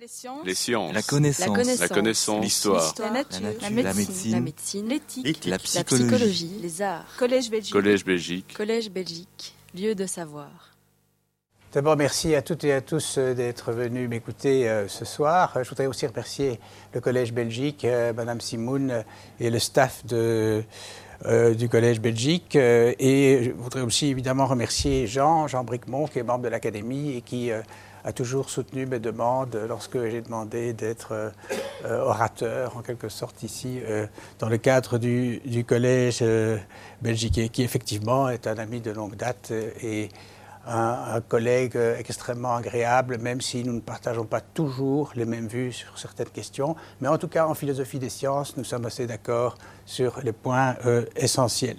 Les sciences. Les sciences. La connaissance. La connaissance. L'histoire. La nature. La nature. La La médecine. L'éthique. La La psychologie. psychologie. Les arts. Collège Belgique. Collège Belgique. Collège Belgique. Lieu de savoir. D'abord, merci à toutes et à tous euh, d'être venus m'écouter euh, ce soir. Je voudrais aussi remercier le Collège Belgique, euh, Madame Simoun et le staff de, euh, du Collège Belgique. Et je voudrais aussi évidemment remercier Jean, Jean Bricmont, qui est membre de l'Académie et qui euh, a toujours soutenu mes demandes lorsque j'ai demandé d'être euh, euh, orateur, en quelque sorte, ici, euh, dans le cadre du, du Collège Belgique, qui effectivement est un ami de longue date et un, collègue extrêmement agréable, même si nous ne partageons pas toujours les mêmes vues sur certaines questions. Mais en tout cas, en philosophie des sciences, nous sommes assez d'accord sur les points essentiels.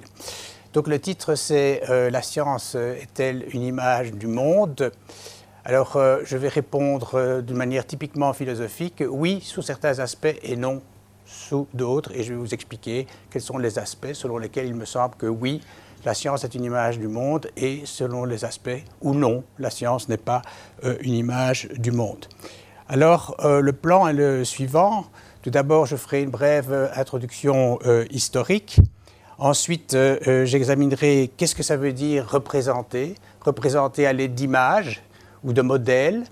Donc le titre, c'est La science est-elle une image du monde? Alors, euh, je vais répondre euh, d'une manière typiquement philosophique, oui, sous certains aspects, et non sous d'autres. Et je vais vous expliquer quels sont les aspects selon lesquels il me semble que oui, la science est une image du monde, et selon les aspects ou non, la science n'est pas euh, une image du monde. Alors, le plan est le suivant. Tout d'abord, je ferai une brève introduction historique. Ensuite, j'examinerai qu'est-ce que ça veut dire représenter, représenter à l'aide d'images ou de modèles.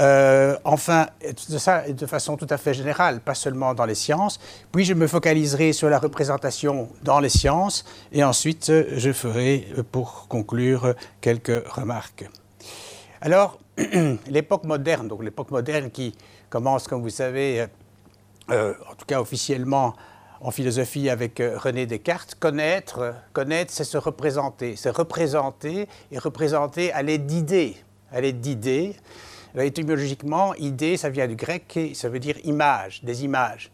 Euh, enfin, de ça de façon tout à fait générale, pas seulement dans les sciences. Puis je me focaliserai sur la représentation dans les sciences et ensuite je ferai, euh, pour conclure, quelques remarques. Alors, l'époque moderne, donc l'époque moderne qui commence, comme vous savez, euh, en tout cas officiellement en philosophie avec René Descartes, connaître, connaître, c'est se représenter, c'est représenter et représenter à l'aide d'idées, à l'aide d'idées. Alors, étymologiquement, idée, ça vient du grec et ça veut dire image, des images.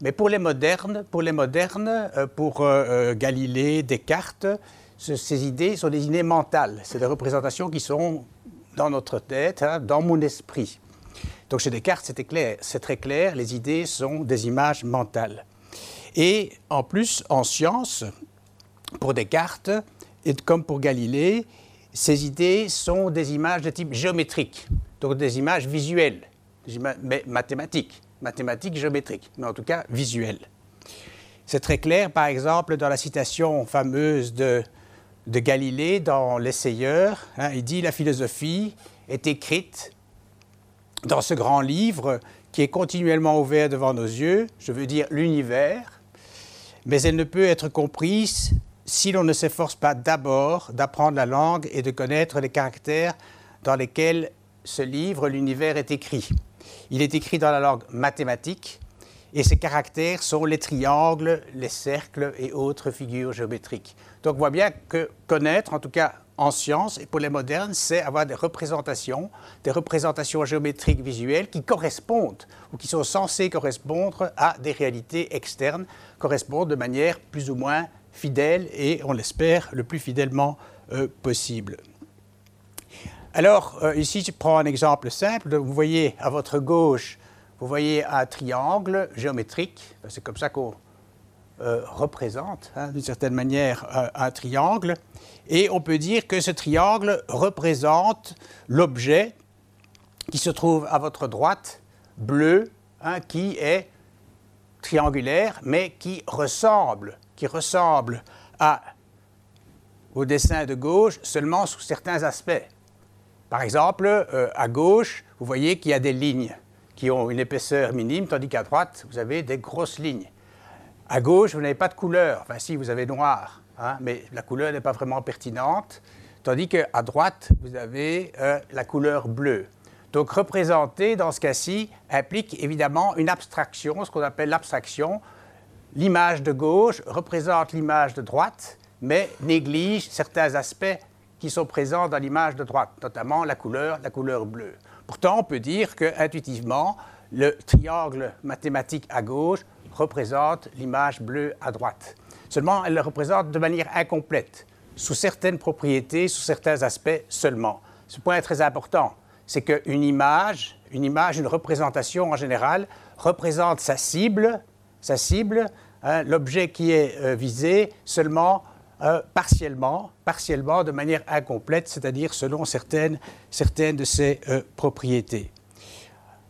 Mais pour les modernes, pour les modernes, euh, pour euh, euh, Galilée, Descartes, ce- ces idées sont des idées mentales. C'est des représentations qui sont dans notre tête, hein, dans mon esprit. Donc chez Descartes, c'est très clair, les idées sont des images mentales. Et en plus, en science, pour Descartes, et comme pour Galilée, ces idées sont des images de type géométrique, donc des images visuelles, mais mathématiques, mathématiques géométriques, mais en tout cas visuelles. C'est très clair, par exemple, dans la citation fameuse de, de Galilée dans L'Essayeur. hein, il dit La philosophie est écrite dans ce grand livre qui est continuellement ouvert devant nos yeux, je veux dire l'univers, mais elle ne peut être comprise si l'on ne s'efforce pas d'abord d'apprendre la langue et de connaître les caractères dans lesquels ce livre, l'univers, est écrit. Il est écrit dans la langue mathématique et ces caractères sont les triangles, les cercles et autres figures géométriques. Donc on voit bien que connaître, en tout cas en science et pour les modernes, c'est avoir des représentations, des représentations géométriques visuelles qui correspondent ou qui sont censées correspondre à des réalités externes, correspondent de manière plus ou moins fidèle et, on l'espère, le plus fidèlement euh, possible. Alors, euh, ici, je prends un exemple simple. Vous voyez à votre gauche, vous voyez un triangle géométrique. C'est comme ça qu'on euh, représente, hein, d'une certaine manière, un, un triangle. Et on peut dire que ce triangle représente l'objet qui se trouve à votre droite, bleu, hein, qui est triangulaire, mais qui ressemble, qui ressemble à, au dessin de gauche seulement sous certains aspects. Par exemple, euh, à gauche, vous voyez qu'il y a des lignes qui ont une épaisseur minime, tandis qu'à droite, vous avez des grosses lignes. À gauche, vous n'avez pas de couleur. Enfin, si, vous avez noir, hein, mais la couleur n'est pas vraiment pertinente. Tandis qu'à droite, vous avez euh, la couleur bleue. Donc, représenter, dans ce cas-ci, implique évidemment une abstraction, ce qu'on appelle l'abstraction. L'image de gauche représente l'image de droite, mais néglige certains aspects qui sont présents dans l'image de droite, notamment la couleur, la couleur bleue. Pourtant, on peut dire que intuitivement, le triangle mathématique à gauche représente l'image bleue à droite. Seulement, elle le représente de manière incomplète, sous certaines propriétés, sous certains aspects seulement. Ce point est très important, c'est qu'une image, une image, une représentation en général, représente sa cible, sa cible, hein, l'objet qui est euh, visé seulement euh, partiellement, partiellement, de manière incomplète, c'est-à-dire selon certaines, certaines de ses euh, propriétés.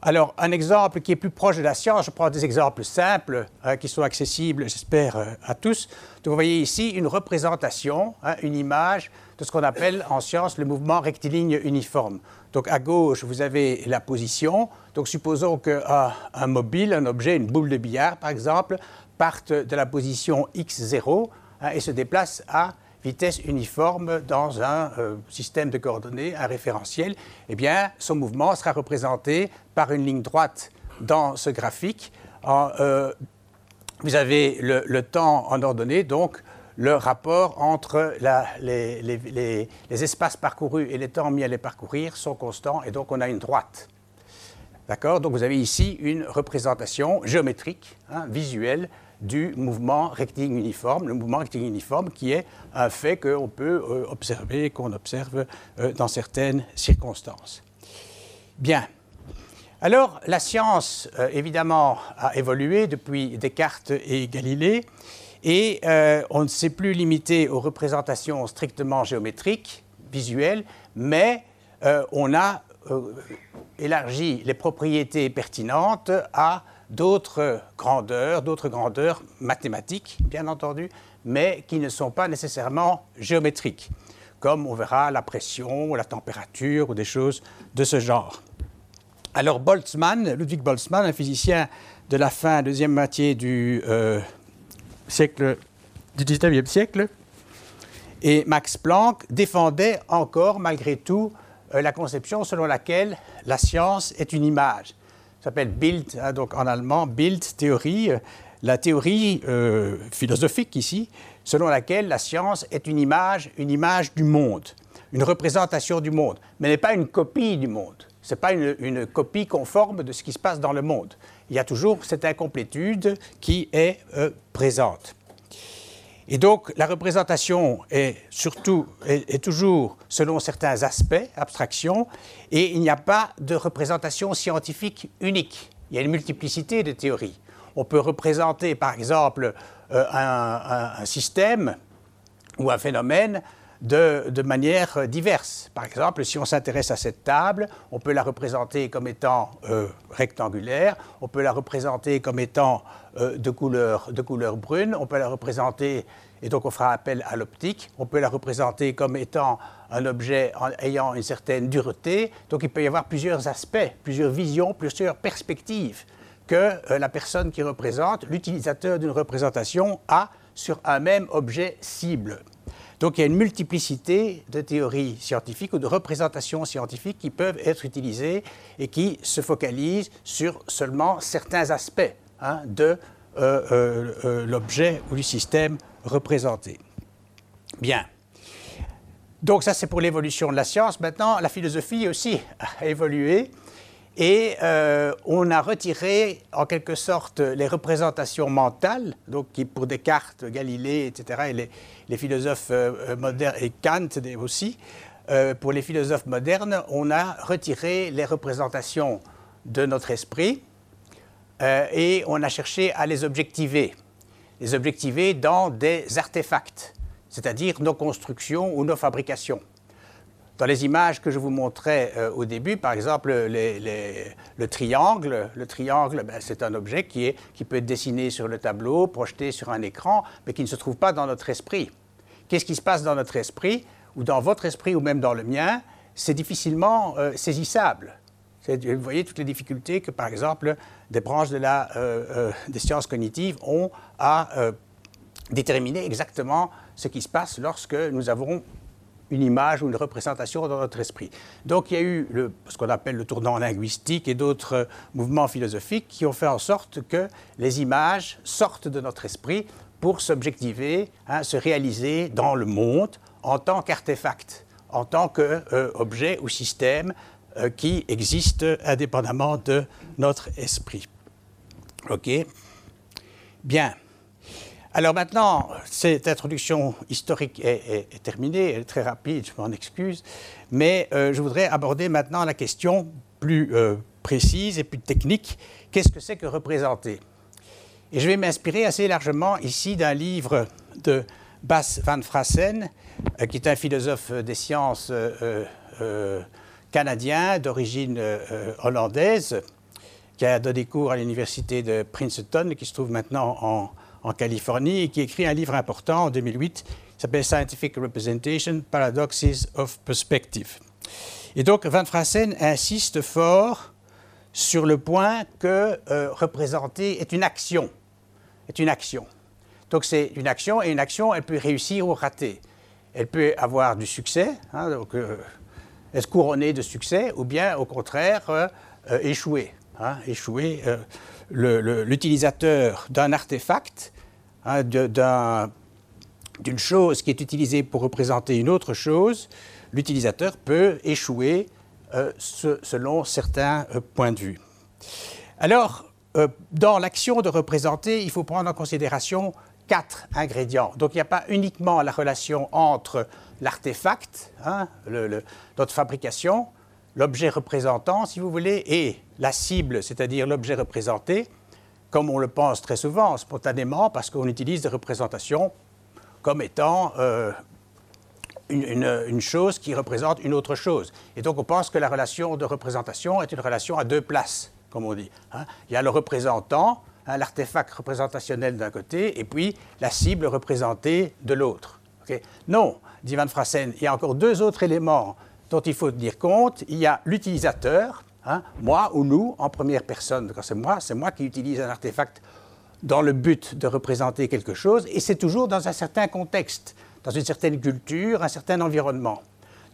Alors, un exemple qui est plus proche de la science, je prends des exemples simples hein, qui sont accessibles, j'espère, à tous. Donc, vous voyez ici une représentation, hein, une image de ce qu'on appelle en science le mouvement rectiligne uniforme. Donc, à gauche, vous avez la position. Donc, supposons qu'un un mobile, un objet, une boule de billard, par exemple, parte de la position x0 hein, et se déplace à vitesse uniforme dans un euh, système de coordonnées, un référentiel, eh bien, son mouvement sera représenté par une ligne droite dans ce graphique. Euh, vous avez le, temps en ordonnée, donc le rapport entre les, espaces parcourus et les temps mis à les parcourir sont constants, et donc on a une droite. D'accord? Donc vous avez ici une représentation géométrique, hein, visuelle, du mouvement rectiligne uniforme, le mouvement rectiligne uniforme qui est un fait qu'on peut euh, observer, qu'on observe euh, dans certaines circonstances. Bien. Alors, la science, euh, évidemment, a évolué depuis Descartes et Galilée, et on ne s'est plus limité aux représentations strictement géométriques, visuelles, mais on a élargi les propriétés pertinentes à d'autres grandeurs, d'autres grandeurs mathématiques, bien entendu, mais qui ne sont pas nécessairement géométriques, comme on verra la pression, la température ou des choses de ce genre. Alors Boltzmann, Ludwig Boltzmann, un physicien de la fin deuxième moitié du euh, siècle du 19e siècle, et Max Planck défendaient encore malgré tout euh, la conception selon laquelle la science est une image s'appelle Bild, hein, donc en allemand, Bild théorie, euh, la théorie euh, philosophique ici, selon laquelle la science est une image, une image du monde, une représentation du monde, mais n'est pas une copie du monde. Ce n'est pas une, copie conforme de ce qui se passe dans le monde. Il y a toujours cette incomplétude qui est euh, présente. Et donc, la représentation est surtout, est, toujours selon certains aspects, abstractions, et il n'y a pas de représentation scientifique unique. Il y a une multiplicité de théories. On peut représenter, par exemple, euh, un, système ou un phénomène de, manière diverse. Par exemple, si on s'intéresse à cette table, on peut la représenter comme étant euh, rectangulaire, on peut la représenter comme étant euh, de, couleur, de couleur brune, on peut la représenter, et donc on fera appel à l'optique, on peut la représenter comme étant un objet ayant une certaine dureté, donc il peut y avoir plusieurs aspects, plusieurs visions, plusieurs perspectives que euh, la personne qui représente, l'utilisateur d'une représentation, a sur un même objet cible. Donc il y a une multiplicité de théories scientifiques ou de représentations scientifiques qui peuvent être utilisées et qui se focalisent sur seulement certains aspects hein, de euh, euh, euh, l'objet ou du système représenté. Bien. Donc ça c'est pour l'évolution de la science. Maintenant, la philosophie aussi a évolué. Et euh, on a retiré en quelque sorte les représentations mentales, donc pour Descartes, Galilée, etc., et les, philosophes euh, modernes, et Kant aussi, euh, pour les philosophes modernes, on a retiré les représentations de notre esprit et on a cherché à les objectiver, les objectiver dans des artefacts, c'est-à-dire nos constructions ou nos fabrications. Dans les images que je vous montrais euh, au début, par exemple, le triangle, le triangle, ben, c'est un objet qui, peut être dessiné sur le tableau, projeté sur un écran, mais qui ne se trouve pas dans notre esprit. Qu'est-ce qui se passe dans notre esprit, ou dans votre esprit, ou même dans le mien? C'est difficilement euh, saisissable. Vous voyez toutes les difficultés que, par exemple, des branches de la, euh, des sciences cognitives ont à déterminer exactement ce qui se passe lorsque nous avons une image ou une représentation dans notre esprit. Donc il y a eu ce qu'on appelle le tournant linguistique et d'autres mouvements philosophiques qui ont fait en sorte que les images sortent de notre esprit pour s'objectiver, hein, se réaliser dans le monde en tant qu'artefact, en tant qu'objet euh, ou système euh, qui existe indépendamment de notre esprit. OK? Bien. Alors maintenant, cette introduction historique est, terminée, elle est très rapide, je m'en excuse, mais euh, je voudrais aborder maintenant la question plus euh, précise et plus technique, qu'est-ce que c'est que représenter? Et je vais m'inspirer assez largement ici d'un livre de Bas van Frassen, euh, qui est un philosophe des sciences canadien d'origine hollandaise, qui a donné cours à l'université de Princeton, qui se trouve maintenant en, en Californie, et qui écrit un livre important en 2008 qui s'appelle Scientific Representation, Paradoxes of Perspective. Et donc Van Frassen insiste fort sur le point que euh, représenter est une action. Est une action. Donc c'est une action, et une action, elle peut réussir ou rater. Elle peut avoir du succès, hein, donc, euh, être couronnée de succès, ou bien au contraire euh, échouer. Hein, échouer. L'utilisateur d'un artefact, hein, d'une chose qui est utilisée pour représenter une autre chose, l'utilisateur peut échouer euh, selon certains euh, points de vue. Alors, euh, dans l'action de représenter, il faut prendre en considération quatre ingrédients. Donc, il n'y a pas uniquement la relation entre l'artefact, hein, notre fabrication, l'objet représentant, si vous voulez, et la cible, c'est-à-dire l'objet représenté, comme on le pense très souvent, spontanément, parce qu'on utilise des représentations comme étant une, chose qui représente une autre chose. Et donc on pense que la relation de représentation est une relation à deux places, comme on dit. Hein. Il y a le représentant, hein, l'artefact représentationnel d'un côté, et puis la cible représentée de l'autre. non, dit Van Frassen, il y a encore deux autres éléments dont il faut tenir compte. Il y a l'utilisateur, hein, moi ou nous, en première personne. Quand c'est moi, c'est moi qui utilise un artefact dans le but de représenter quelque chose, et c'est toujours dans un certain contexte dans une certaine culture, un certain environnement.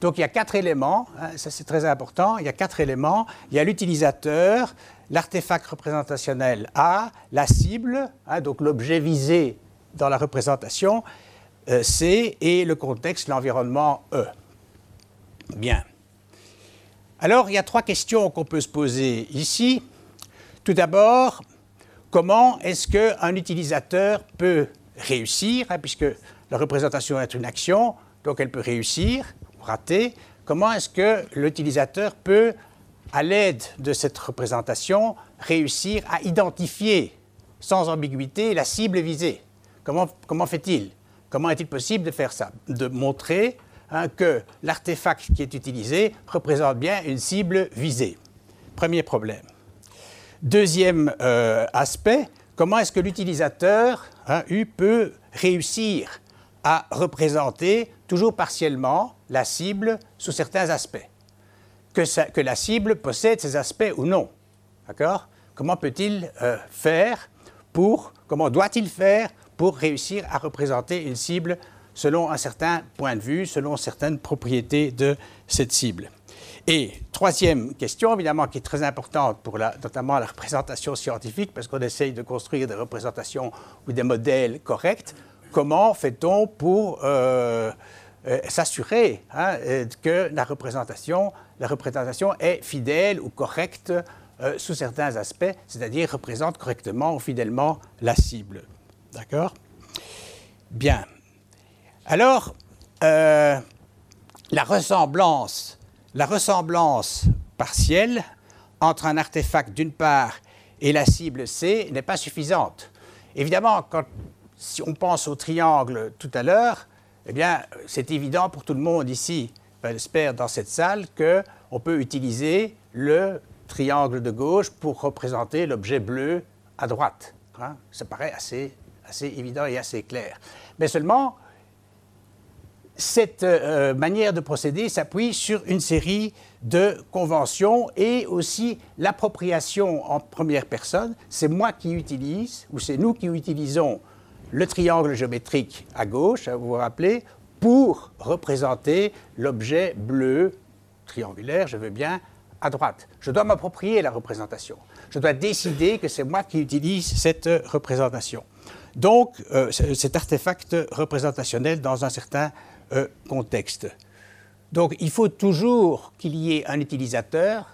Donc il y a quatre éléments, hein, ça c'est très important, il y a quatre éléments. Il y a l'utilisateur, l'artefact représentationnel A, la cible, hein, donc l'objet visé dans la représentation euh, C, et le contexte, l'environnement E. Bien. Alors il y a trois questions qu'on peut se poser ici. Tout d'abord, comment est-ce qu'un utilisateur peut réussir, hein, puisque la représentation est une action, donc elle peut réussir ou rater. Comment est-ce que l'utilisateur peut, à l'aide de cette représentation, réussir à identifier sans ambiguïté la cible visée? Comment, comment fait-il? Comment est-il possible de faire ça? De montrer hein, que l'artefact qui est utilisé représente bien une cible visée. Premier problème. Deuxième euh, aspect, comment est-ce que l'utilisateur hein, peut réussir à représenter toujours partiellement la cible sous certains aspects? Que, la cible possède ces aspects ou non. D'accord? Comment peut-il euh, faire pour, comment doit-il faire pour réussir à représenter une cible selon un certain point de vue, selon certaines propriétés de cette cible et troisième question, évidemment, qui est très importante pour notamment la représentation scientifique, parce qu'on essaye de construire des représentations ou des modèles corrects comment fait-on pour euh, euh, s'assurer hein, euh, que la représentation, la représentation est fidèle ou correcte sous certains aspects, c'est-à-dire représente correctement ou fidèlement la cible? D'accord? Bien. Alors, la ressemblance, la ressemblance partielle entre un artefact d'une part et la cible C n'est pas suffisante. Évidemment, si on pense au triangle tout à l'heure, eh bien, c'est évident pour tout le monde ici, j'espère dans cette salle, qu'on peut utiliser le triangle de gauche pour représenter l'objet bleu à droite. Hein. Ça paraît assez, assez évident et assez clair. Mais seulement, cette euh, manière de procéder s'appuie sur une série de conventions et aussi l'appropriation en première personne. C'est moi qui utilise, ou c'est nous qui utilisons le triangle géométrique à gauche, hein, vous vous rappelez, pour représenter l'objet bleu triangulaire, je veux bien, à droite. Je dois m'approprier la représentation. Je dois décider que c'est moi qui utilise cette représentation. Donc, euh, cet artefact représentationnel dans un certain contexte. Donc, il faut toujours qu'il y ait un utilisateur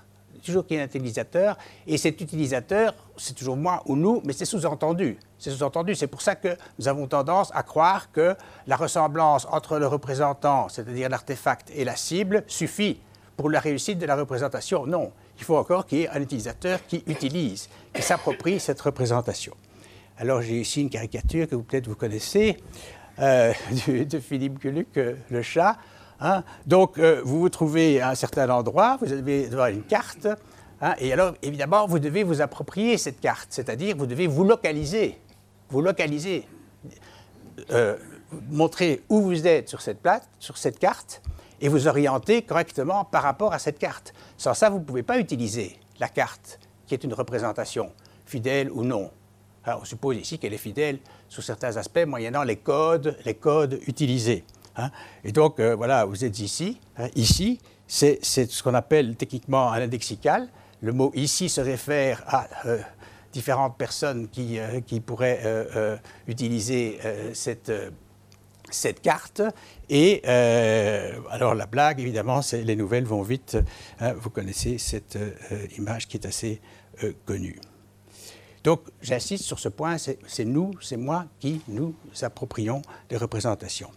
toujours qu'il y ait un utilisateur, et cet utilisateur, c'est toujours moi ou nous, mais c'est sous-entendu. C'est sous-entendu. C'est pour ça que nous avons tendance à croire que la ressemblance entre le représentant, c'est-à-dire l'artefact, et la cible suffit pour la réussite de la représentation. Non. Il faut encore qu'il y ait un utilisateur qui utilise, qui s'approprie cette représentation. Alors j'ai ici une caricature que vous peut-être vous connaissez euh, de Philippe Gueluc, euh, le chat. Hein. Donc, euh, vous vous trouvez à un certain endroit, vous avez une carte, Hein, et alors, évidemment, vous devez vous approprier cette carte, c'est-à-dire vous devez vous localiser, vous localiser, montrer où vous êtes sur cette, plate, sur cette carte et vous orienter correctement par rapport à cette carte. Sans ça, vous ne pouvez pas utiliser la carte qui est une représentation, fidèle ou non. On suppose ici qu'elle est fidèle sous certains aspects, moyennant les codes, utilisés. Hein. Et donc, euh, voilà, vous êtes ici. Hein, ici, c'est ce qu'on appelle techniquement un indexical. Le mot ici se réfère à euh, différentes personnes qui, euh, pourraient utiliser cette, carte. Et alors la blague, évidemment, les nouvelles vont vite. Hein, vous connaissez cette image qui est assez connue. Donc j'insiste sur ce point, c'est nous, c'est moi qui nous approprions des représentations.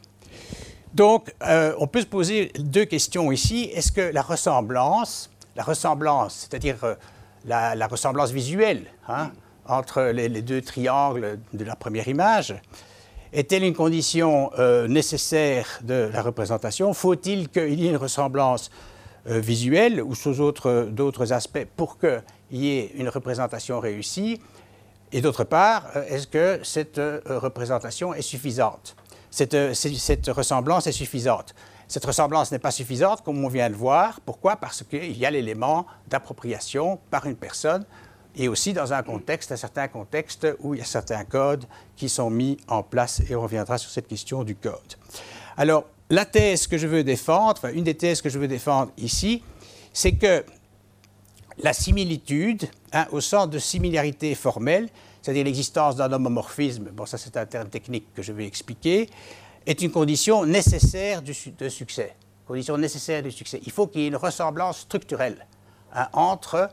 Donc, euh, on peut se poser deux questions ici. Est-ce que la ressemblance, la ressemblance, c'est-à-dire euh, la, ressemblance visuelle hein, entre les, deux triangles de la première image, est-elle une condition euh, nécessaire de la représentation? Faut-il qu'il y ait une ressemblance visuelle ou sous d'autres aspects pour qu'il y ait une représentation réussie? Et d'autre part, est-ce que cette représentation est suffisante? Euh, cette, ressemblance est suffisante. Cette ressemblance n'est pas suffisante, comme on vient de voir. Pourquoi? Parce qu'il y a l'élément d'appropriation par une personne et aussi dans un contexte, un certain contexte où il y a certains codes qui sont mis en place et on reviendra sur cette question du code. Alors, la thèse que je veux défendre, enfin, une des thèses que je veux défendre ici, c'est que la similitude, hein, au sens de similarité formelle, c'est-à-dire l'existence d'un homomorphisme, bon ça c'est un terme technique que je vais expliquer, est une condition nécessaire du, de succès. Condition nécessaire du succès. Il faut qu'il y ait une ressemblance structurelle hein, entre,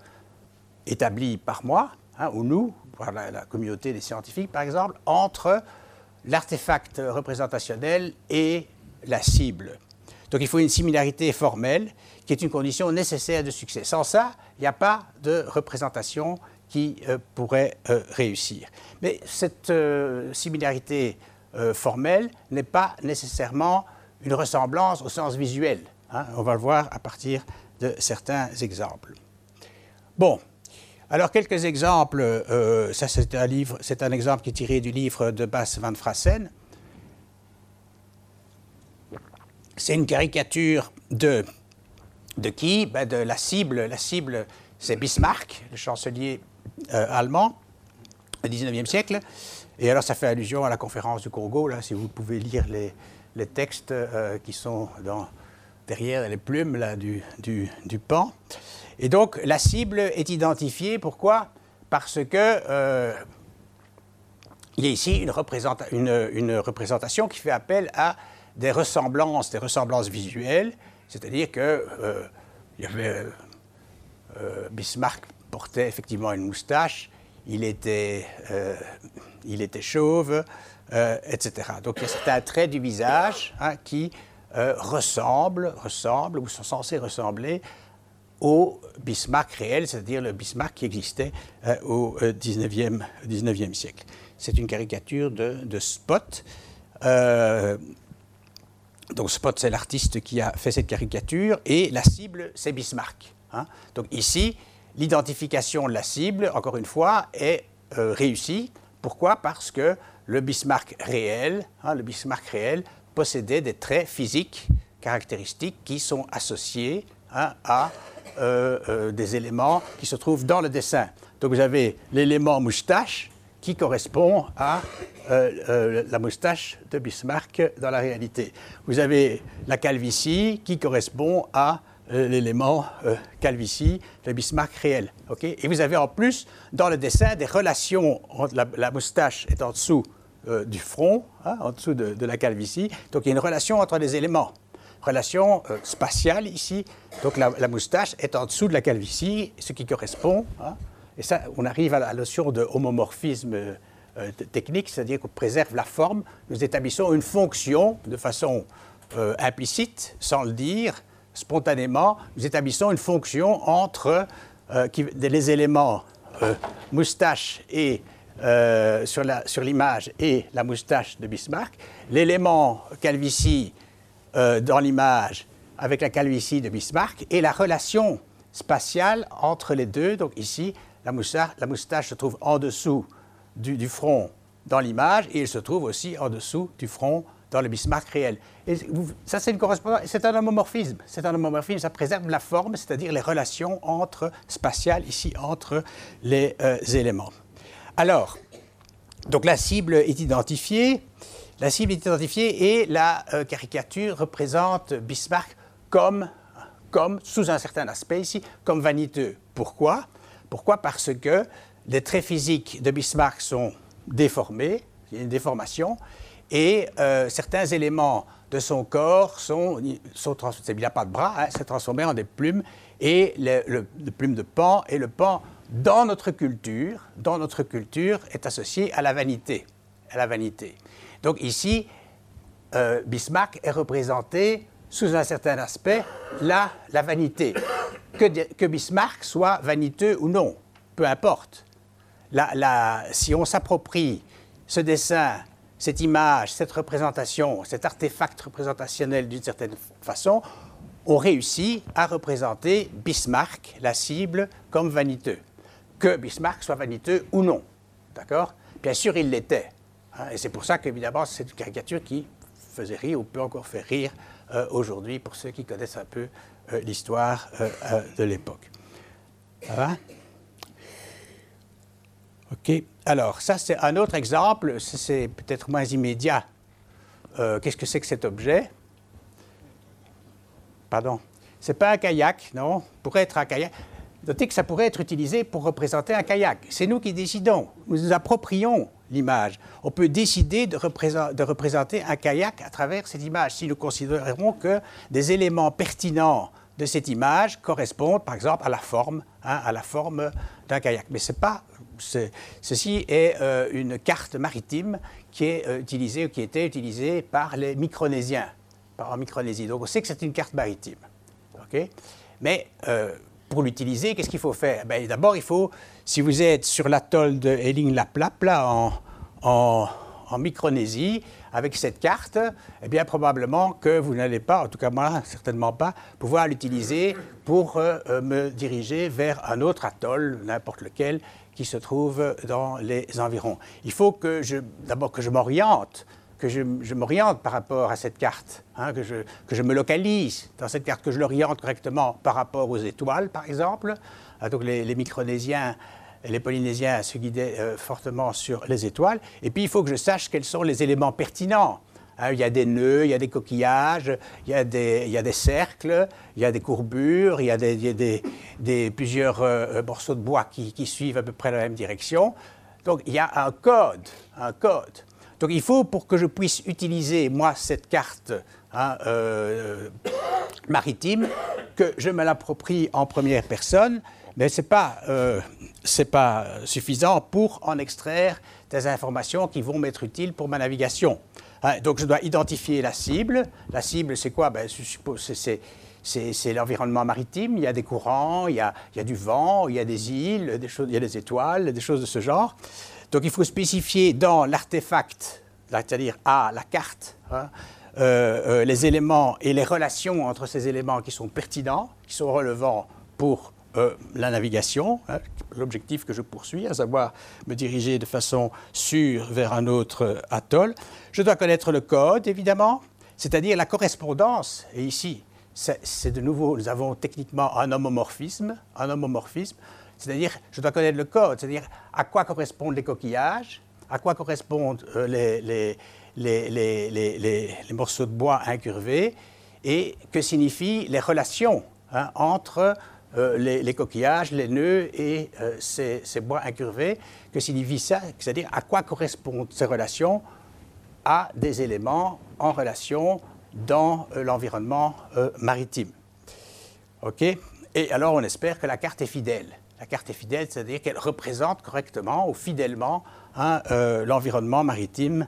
établie par moi, hein, ou nous, par la, la, communauté des scientifiques par exemple, entre l'artefact représentationnel et la cible. Donc il faut une similarité formelle qui est une condition nécessaire de succès. Sans ça, il n'y a pas de représentation qui euh, pourrait euh, réussir. Mais cette euh, similarité formelle n'est pas nécessairement une ressemblance au sens visuel. Hein. On va le voir à partir de certains exemples. Bon, alors quelques exemples. ça, c'est un livre, c'est un exemple qui est tiré du livre de Bas van Frassen. C'est une caricature de de qui? Ben De la cible. La cible, c'est Bismarck, le chancelier euh, allemand au XIXe siècle. Et alors, ça fait allusion à la conférence du Congo, là, si vous pouvez lire les, textes euh, qui sont derrière les plumes là, du, pan. Et donc, la cible est identifiée. Pourquoi? Parce que euh, il y a ici une, représentation qui fait appel à des ressemblances, des ressemblances visuelles. C'est-à-dire que y avait Bismarck portait effectivement une moustache, il était, euh, il était chauve, euh, etc. Donc il y a certains traits du visage hein, qui euh, ressemblent, ressemblent ou sont censés ressembler au Bismarck réel, c'est-à-dire le Bismarck qui existait au 19e, 19e, siècle. C'est une caricature de Spot. Donc Spot, c'est l'artiste qui a fait cette caricature, et la cible, c'est Bismarck. Hein. Donc ici, l'identification de la cible, encore une fois, est euh, réussie. Pourquoi? Parce que le Bismarck réel, hein, le Bismarck réel possédait des traits physiques caractéristiques qui sont associés hein, à euh, euh, des éléments qui se trouvent dans le dessin. Donc vous avez l'élément moustache qui correspond à la moustache de Bismarck dans la réalité. Vous avez la calvitie qui correspond à euh, l'élément euh, calvitie, le Bismarck réel. ok? Et vous avez en plus, dans le dessin, des relations entre la, moustache est en dessous euh, du front, hein, en dessous de, la calvitie. Donc il y a une relation entre les éléments. Relation spatiale ici. Donc la, moustache est en dessous de la calvitie, ce qui correspond. Hein. Et ça, on arrive à la notion de homomorphisme technique, c'est-à-dire qu'on préserve la forme. Nous établissons une fonction de façon implicite, sans le dire, spontanément, nous établissons une fonction entre euh, les éléments euh, moustache et euh, sur l'image et la moustache de Bismarck, l'élément calvitie dans l'image avec la calvitie de Bismarck et la relation spatiale entre les deux. Donc ici, la moustache, se trouve en dessous du, front dans l'image et il se trouve aussi en dessous du front dans le Bismarck réel. C'est un homomorphisme. C'est un homomorphisme, ça préserve la forme, c'est-à-dire les relations entre, spatiales, ici, entre les euh, éléments. Alors, donc la cible est identifiée. La cible est identifiée et la euh, caricature représente Bismarck comme, comme, sous un certain aspect ici, comme vaniteux. Pourquoi? Pourquoi? Parce que les traits physiques de Bismarck sont déformés, il y a une déformation, et euh, certains éléments de son corps sont, sont il n'a pas de bras, hein, c'est transformé en des plumes, et le, plumes de pan, et le pan, dans notre culture, dans notre culture, est associé à la vanité, à la vanité. Donc ici, euh, Bismarck est représenté sous un certain aspect la, la vanité. Que, Bismarck soit vaniteux ou non, peu importe. Si on s'approprie ce dessin cette image, cette représentation, cet artefact représentationnel d'une certaine façon, ont réussi à représenter Bismarck, la cible, comme vaniteux. Que Bismarck soit vaniteux ou non. D'accord? Bien sûr, il l'était. Hein, et c'est pour ça qu'évidemment, c'est une caricature qui faisait rire ou peut encore faire rire aujourd'hui pour ceux qui connaissent un peu euh, l'histoire euh, de l'époque. Ça va? OK. Alors, ça, c'est un autre exemple. C'est peut-être moins immédiat. Euh, qu'est-ce que c'est que cet objet? Pardon. C'est pas un kayak, non? Pourrait être un kayak. Notez que ça pourrait être utilisé pour représenter un kayak. C'est nous qui décidons. Nous nous approprions l'image. On peut décider de, représenter un kayak à travers cette image si nous considérons que des éléments pertinents de cette image correspondent, par exemple, à la forme, hein, à la forme d'un kayak. Mais ce n'est pas ceci est euh, une carte maritime qui est euh, utilisée ou qui était utilisée par les Micronésiens, par en Micronésie. Donc on sait que c'est une carte maritime. Mais euh, pour l'utiliser, qu'est-ce qu'il faut faire? Ben, D'abord, il faut, si vous êtes sur l'atoll de Eling Laplap, là, en, Micronésie, avec cette carte, eh bien, probablement que vous n'allez pas, en tout cas moi, certainement pas, pouvoir l'utiliser pour me diriger vers un autre atoll, n'importe lequel, qui se trouvent dans les environs. Il faut que d'abord que je m'oriente, que je, m'oriente par rapport à cette carte, hein, que, je, que je me localise dans cette carte, que je l'oriente correctement par rapport aux étoiles, par exemple. Ah, donc les, Micronésiens et les Polynésiens se guidaient euh, fortement sur les étoiles. Et puis il faut que je sache quels sont les éléments pertinents Hein, il y a des nœuds, il y a des coquillages, il y a des, il y a des cercles, il y a des courbures, il y a, des, des, plusieurs euh, morceaux de bois qui, qui, suivent à peu près la même direction. Donc il y a un code, un code. Donc il faut pour que je puisse utiliser moi cette carte hein, euh, maritime que je me l'approprie en première personne, mais ce n'est pas, euh, pas suffisant pour en extraire des informations qui vont m'être utiles pour ma navigation. Ah, donc je dois identifier la cible. La cible, c'est quoi? Ben, C'est l'environnement maritime. Il y a des courants, il y a, il y a, du vent, il y a des îles, il y a des étoiles, des choses de ce genre. Donc il faut spécifier dans l'artefact, c'est-à-dire à la carte, hein, euh, euh, les éléments et les relations entre ces éléments qui sont pertinents, qui sont relevants pour euh, la navigation, hein, l'objectif que je poursuis, à savoir me diriger de façon sûre vers un autre atoll. Je dois connaître le code, évidemment, c'est-à-dire la correspondance. Et ici, c'est de nouveau, nous avons techniquement un homomorphisme, un homomorphisme, c'est-à-dire je dois connaître le code, c'est-à-dire à quoi correspondent les coquillages, à quoi correspondent euh, les, morceaux de bois incurvés et que signifient les relations hein, entre euh, les, coquillages, les nœuds et euh, ces, bois incurvés, que signifie ça C'est-à-dire à quoi correspondent ces relations À des éléments en relation dans l'environnement maritime. OK? Et alors on espère que la carte est fidèle. La carte est fidèle, c'est-à-dire qu'elle représente correctement ou fidèlement hein, l'environnement maritime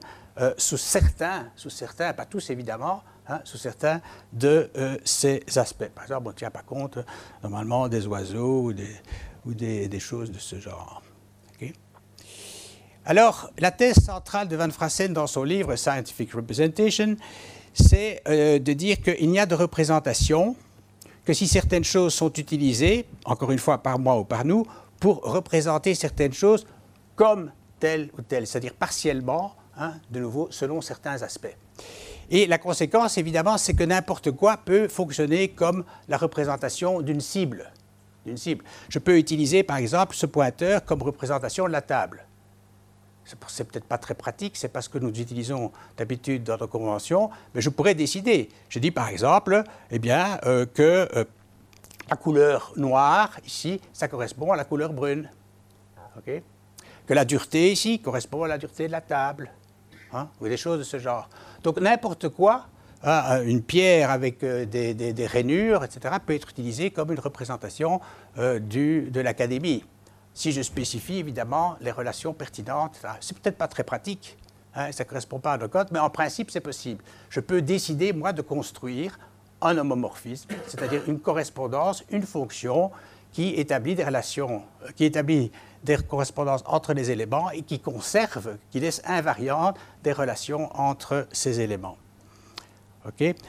sous certains, sous certains, pas tous évidemment, Hein, sous certains de euh, ces aspects. Par exemple, on ne tient pas compte normalement des oiseaux ou des, choses de ce genre. Alors, la thèse centrale de Van Frassen dans son livre Scientific Representation, c'est euh, de dire qu'il n'y a de représentation que si certaines choses sont utilisées, encore une fois par moi ou par nous, pour représenter certaines choses comme telles ou telles, c'est-à-dire partiellement, hein, de nouveau, selon certains aspects. Et la conséquence, évidemment, c'est que n'importe quoi peut fonctionner comme la représentation d'une cible. D'une cible. Je peux utiliser, par exemple, ce pointeur comme représentation de la table. C'est peut-être pas très pratique, c'est pas ce que nous utilisons d'habitude dans nos conventions, mais je pourrais décider. Je dis par exemple, eh bien, euh, que euh, la couleur noire ici, ça correspond à la couleur brune. Que la dureté ici correspond à la dureté de la table. Hein, ou des choses de ce genre. Donc n'importe quoi, hein, une pierre avec euh, des, rainures, etc., peut être utilisée comme une représentation du, de l'académie si je spécifie évidemment les relations pertinentes. c'est peut-être pas très pratique, hein, ça ne correspond pas à nos codes, mais en principe, c'est possible. Je peux décider, moi, de construire un homomorphisme, c'est-à-dire une correspondance, une fonction qui établit des relations, euh, qui établit des correspondances entre les éléments et qui conserve, qui laisse invariantes des relations entre ces éléments.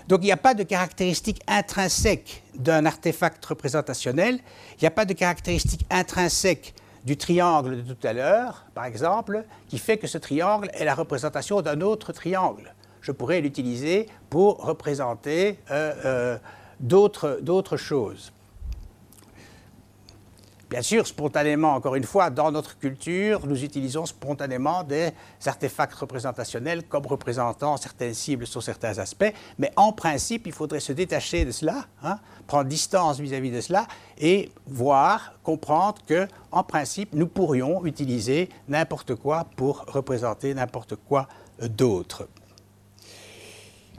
Donc il n'y a pas de caractéristique intrinsèque d'un artefact représentationnel, il n'y a pas de caractéristique intrinsèque du triangle de tout à l'heure, par exemple, qui fait que ce triangle est la représentation d'un autre triangle. Je pourrais l'utiliser pour représenter euh, euh, d'autres choses. Bien sûr, spontanément, encore une fois, dans notre culture, nous utilisons spontanément des artefacts représentationnels comme représentant certaines cibles sur certains aspects, mais en principe, il faudrait se détacher de cela, hein, prendre distance vis-à-vis de cela et voir, comprendre que, en principe, nous pourrions utiliser n'importe quoi pour représenter n'importe quoi d'autre.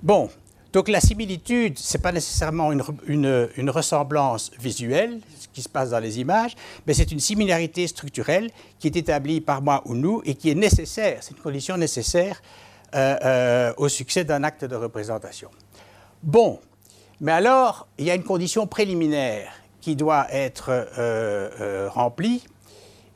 Bon, donc la similitude, ce n'est pas nécessairement une, ressemblance visuelle, ce qui se passe dans les images, mais c'est une similarité structurelle qui est établie par moi ou nous et qui est nécessaire, c'est une condition nécessaire euh, euh, au succès d'un acte de représentation. Bon, mais alors, il y a une condition préliminaire qui doit être euh, remplie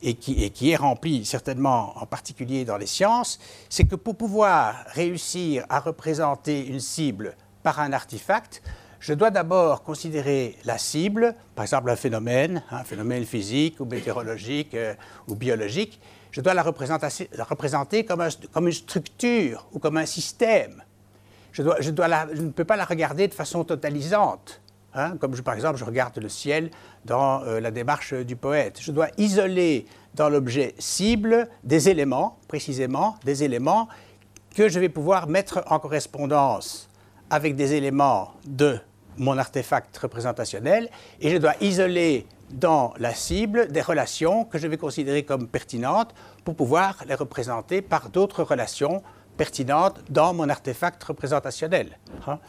et qui, et qui, est remplie certainement en particulier dans les sciences, c'est que pour pouvoir réussir à représenter une cible par un artefact, je dois d'abord considérer la cible, par exemple un phénomène, un phénomène physique ou météorologique euh, ou biologique, je dois la représenter, comme, une structure ou comme un système. Je, ne peux pas la regarder de façon totalisante, hein, comme par exemple je regarde le ciel dans euh, la démarche du poète. Je dois isoler dans l'objet cible des éléments, précisément des éléments que je vais pouvoir mettre en correspondance avec des éléments de mon artefact représentationnel et je dois isoler dans la cible des relations que je vais considérer comme pertinentes pour pouvoir les représenter par d'autres relations pertinentes dans mon artefact représentationnel. Hein.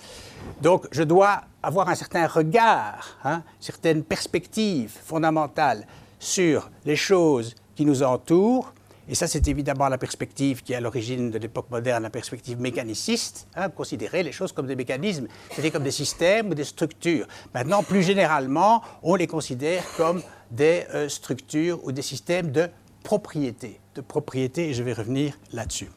Donc je dois avoir un certain regard, hein, certaines perspectives fondamentales sur les choses qui nous entourent et ça, c'est évidemment la perspective qui est à l'origine de l'époque moderne, la perspective mécaniciste, hein, considérer les choses comme des mécanismes, c'est-à-dire comme des systèmes ou des structures. Maintenant, plus généralement, on les considère comme des euh, structures ou des systèmes de propriété. De propriété, et je vais revenir là-dessus.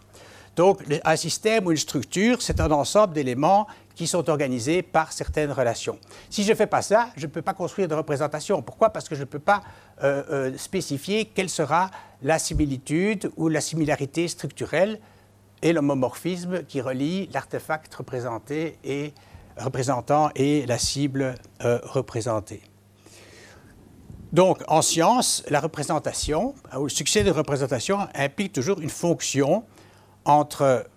Donc, un système ou une structure, c'est un ensemble d'éléments qui sont organisés par certaines relations. Si je ne fais pas ça, je ne peux pas construire de représentation. Pourquoi? Parce que je ne peux pas euh, euh, spécifier quelle sera la similitude ou la similarité structurelle et l'homomorphisme qui relie l'artefact représenté et représentant et la cible euh, représentée. Donc, en science, la représentation, ou le succès de représentation implique toujours une fonction entre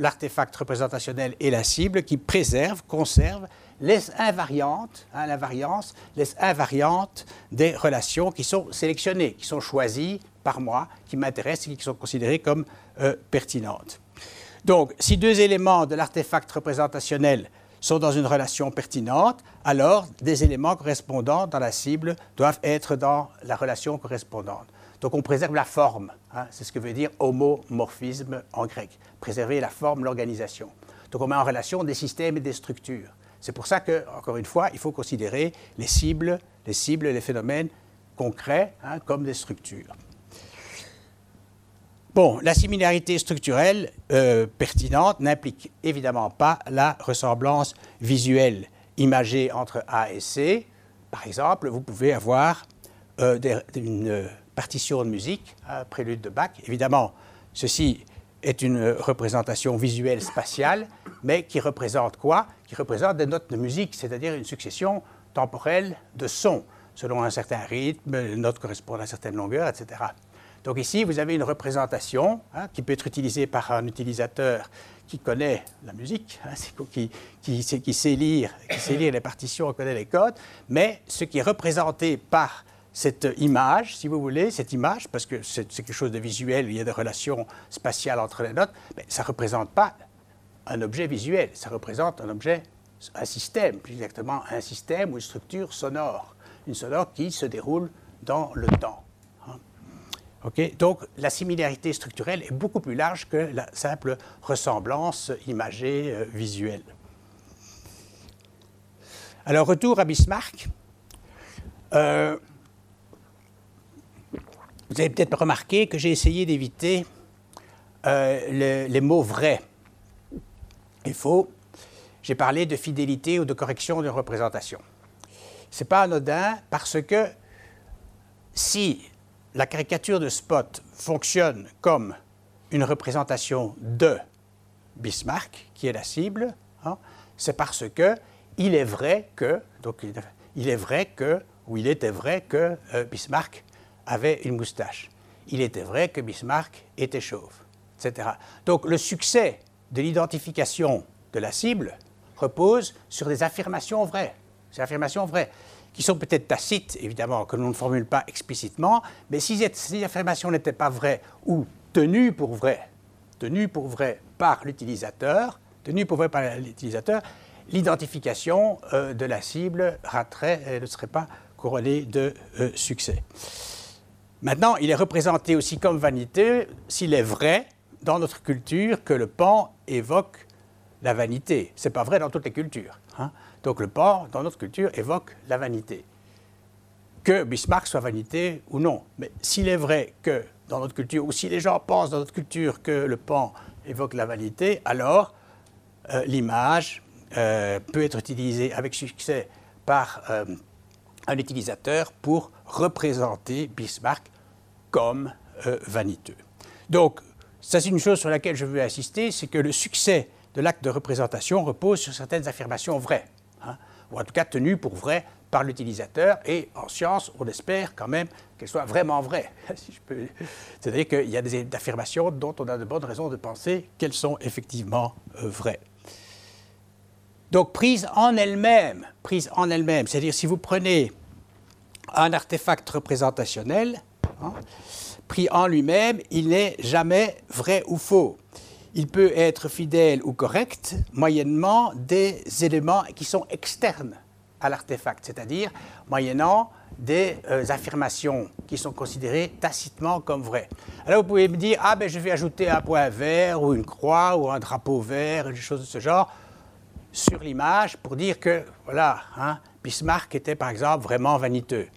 l'artefact représentationnel et la cible qui préserve, conserve, laisse invariante, hein, l'invariance, laisse invariante des relations qui sont sélectionnées, qui sont choisies par moi, qui m'intéressent et qui sont considérées comme euh, pertinentes. Donc, si deux éléments de l'artefact représentationnel sont dans une relation pertinente, alors des éléments correspondants dans la cible doivent être dans la relation correspondante. Donc on préserve la forme, hein, c'est ce que veut dire homomorphisme en grec, préserver la forme, l'organisation. Donc on met en relation des systèmes et des structures. C'est pour ça que, encore une fois, il faut considérer les cibles, les cibles, les phénomènes concrets hein, comme des structures. Bon, la similarité structurelle euh, pertinente n'implique évidemment pas la ressemblance visuelle imagé entre A et C. Par exemple, vous pouvez avoir euh, une partition de musique, un prélude de Bach. Évidemment, ceci est une représentation visuelle spatiale, mais qui représente quoi? Qui représente des notes de musique, c'est-à-dire une succession temporelle de sons, selon un certain rythme, les notes correspondent à certaines longueurs, etc. Donc ici, vous avez une représentation hein, qui peut être utilisée par un utilisateur qui connaît la musique, hein, qui, sait lire, qui sait lire les partitions, connaît les codes, mais ce qui est représenté par cette image, si vous voulez, cette image, parce que c'est quelque chose de visuel, il y a des relations spatiales entre les notes, mais ça ne représente pas un objet visuel, ça représente un objet, un système, plus exactement un système ou une structure sonore, une sonore qui se déroule dans le temps. Hein. Donc la similarité structurelle est beaucoup plus large que la simple ressemblance imagée euh, visuelle. Alors retour à Bismarck. Euh, vous avez peut-être remarqué que j'ai essayé d'éviter euh, les, mots vrais et faux. J'ai parlé de fidélité ou de correction de représentation. Ce n'est pas anodin parce que si la caricature de Spot fonctionne comme une représentation de Bismarck, qui est la cible, hein, c'est parce que il est vrai que, donc il, est vrai que, ou il était vrai que euh, Bismarck avait une moustache. Il était vrai que Bismarck était chauve, etc. Donc le succès de l'identification de la cible repose sur des affirmations vraies. Ces affirmations vraies, qui sont peut-être tacites, évidemment, que l'on ne formule pas explicitement, mais si ces affirmations n'étaient pas vraies ou tenues pour vraies, tenues pour vraies par l'utilisateur, tenues pour vraies par l'utilisateur, l'identification euh, de la cible raterait ne serait pas couronnée de euh, succès. Maintenant, il est représenté aussi comme vanité s'il est vrai dans notre culture que le pan évoque la vanité. Ce n'est pas vrai dans toutes les cultures. Hein. Donc le pan, dans notre culture, évoque la vanité. Que Bismarck soit vanité ou non. Mais s'il est vrai que dans notre culture, ou si les gens pensent dans notre culture que le pan évoque la vanité, alors euh, l'image euh, peut être utilisée avec succès par euh, un utilisateur pour représenter Bismarck comme euh, vaniteux. Donc, ça c'est une chose sur laquelle je veux insister, c'est que le succès de l'acte de représentation repose sur certaines affirmations vraies, hein, ou en tout cas tenues pour vraies par l'utilisateur, et en science, on espère quand même qu'elles soient vraiment vraies. C'est-à-dire qu'il y a des affirmations dont on a de bonnes raisons de penser qu'elles sont effectivement euh, vraies. Donc prise en elle-même, prise en elle-même, c'est-à-dire si vous prenez un artefact représentationnel, Hein. Pris en lui-même, il n'est jamais vrai ou faux. Il peut être fidèle ou correct, moyennement des éléments qui sont externes à l'artefact, c'est-à-dire moyennant des euh, affirmations qui sont considérées tacitement comme vraies. Alors vous pouvez me dire, ah ben je vais ajouter un point vert ou une croix ou un drapeau vert, des choses de ce genre, sur l'image pour dire que, voilà, hein, Bismarck était par exemple vraiment vaniteux.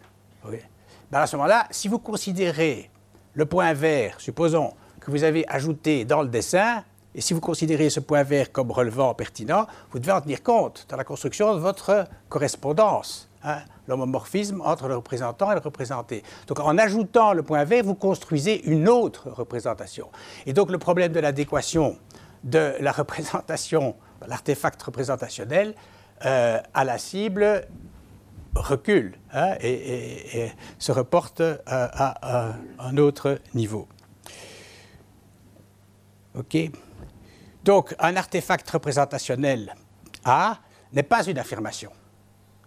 Ben, à ce moment-là, si vous considérez le point vert, supposons que vous avez ajouté dans le dessin, et si vous considérez ce point vert comme relevant pertinent, vous devez en tenir compte dans la construction de votre correspondance, hein, l'homomorphisme entre le représentant et le représenté. Donc en ajoutant le point vert, vous construisez une autre représentation. Et donc le problème de l'adéquation de la représentation, l'artefact représentationnel, euh, à la cible recule hein, et, se reporte à, un autre niveau. OK Donc, un artefact représentationnel A n'est pas une affirmation.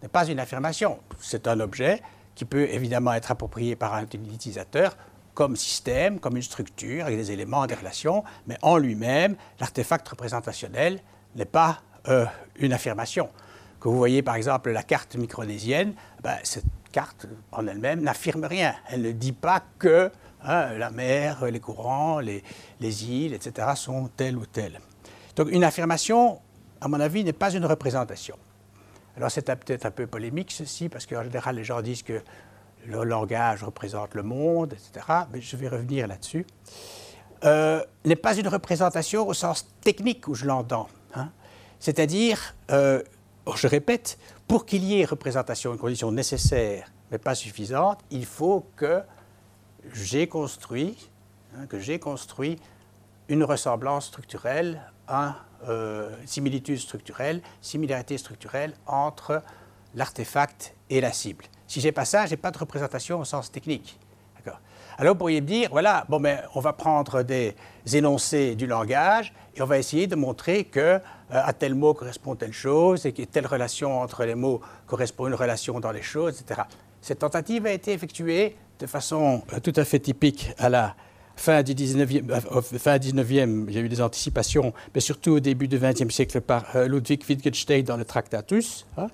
N'est pas une affirmation. C'est un objet qui peut évidemment être approprié par un utilisateur comme système, comme une structure, avec des éléments, des relations, mais en lui-même, l'artefact représentationnel n'est pas euh, une affirmation que vous voyez par exemple la carte micronésienne, ben, cette carte en elle-même n'affirme rien. Elle ne dit pas que hein, la mer, les courants, les, îles, etc. sont telles ou telles. Donc une affirmation, à mon avis, n'est pas une représentation. Alors c'est peut-être un peu polémique ceci, parce qu'en général les gens disent que le langage représente le monde, etc. Mais je vais revenir là-dessus. Euh, n'est pas une représentation au sens technique où je l'entends. Hein. C'est-à-dire, euh, je répète, pour qu'il y ait représentation, une condition nécessaire, mais pas suffisante, il faut que j'ai construit, hein, que j'ai construit une ressemblance structurelle, une euh, similitude structurelle, similarité structurelle entre l'artefact et la cible. Si j'ai pas ça, j'ai pas de représentation au sens technique. Alors vous pourriez me dire, voilà, bon, mais on va prendre des énoncés du langage on va essayer de montrer que euh, à tel mot correspond telle chose et que telle relation entre les mots correspond à une relation dans les choses, etc. Cette tentative a été effectuée de façon euh, tout à fait typique à la fin du 19e, euh, fin 19e, il y a eu des anticipations, mais surtout au début du 20e siècle par Ludwig Wittgenstein dans le Tractatus, hein,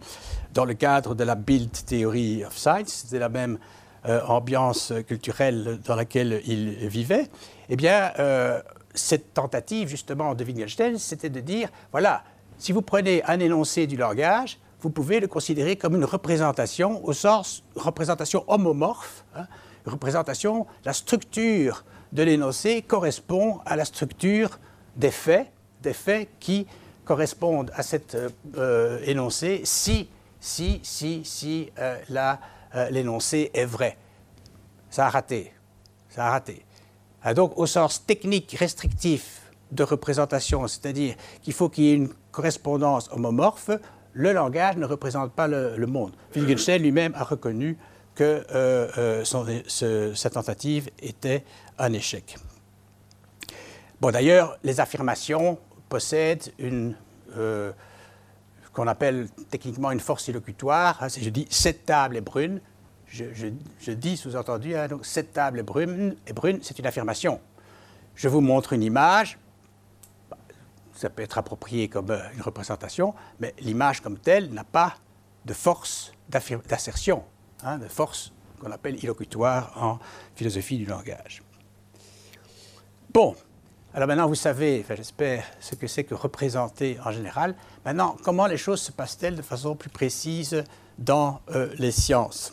dans le cadre de la Build Theory of Science. C'était la même ambiance culturelle dans laquelle il vivait, eh bien, cette tentative justement de Wittgenstein, c'était de dire, voilà, si vous prenez un énoncé du langage, vous pouvez le considérer comme une représentation au sens représentation homomorphe, hein, représentation, la structure de l'énoncé correspond à la structure des faits, des faits qui correspondent à cet euh, énoncé si, si, si, si euh, l'énoncé est vrai. Ça a raté. Ça a raté. Ah, donc, au sens technique restrictif de représentation, c'est-à-dire qu'il faut qu'il y ait une correspondance homomorphe, le langage ne représente pas le, monde. Wittgenstein lui-même a reconnu que euh, euh, sa tentative était un échec. Bon, d'ailleurs, les affirmations possèdent une qu'on appelle techniquement une force illocutoire. Hein, je dis cette table est brune, je, dis sous-entendu, hein, cette table est brune, est brune c'est une affirmation. Je vous montre une image, ça peut être approprié comme euh, une représentation, mais l'image comme telle n'a pas de force d'assertion, hein, de force qu'on appelle illocutoire en philosophie du langage. Bon, alors maintenant, vous savez, j'espère, ce que c'est que représenter en général. Maintenant, comment les choses se passent-elles de façon plus précise dans euh, les sciences?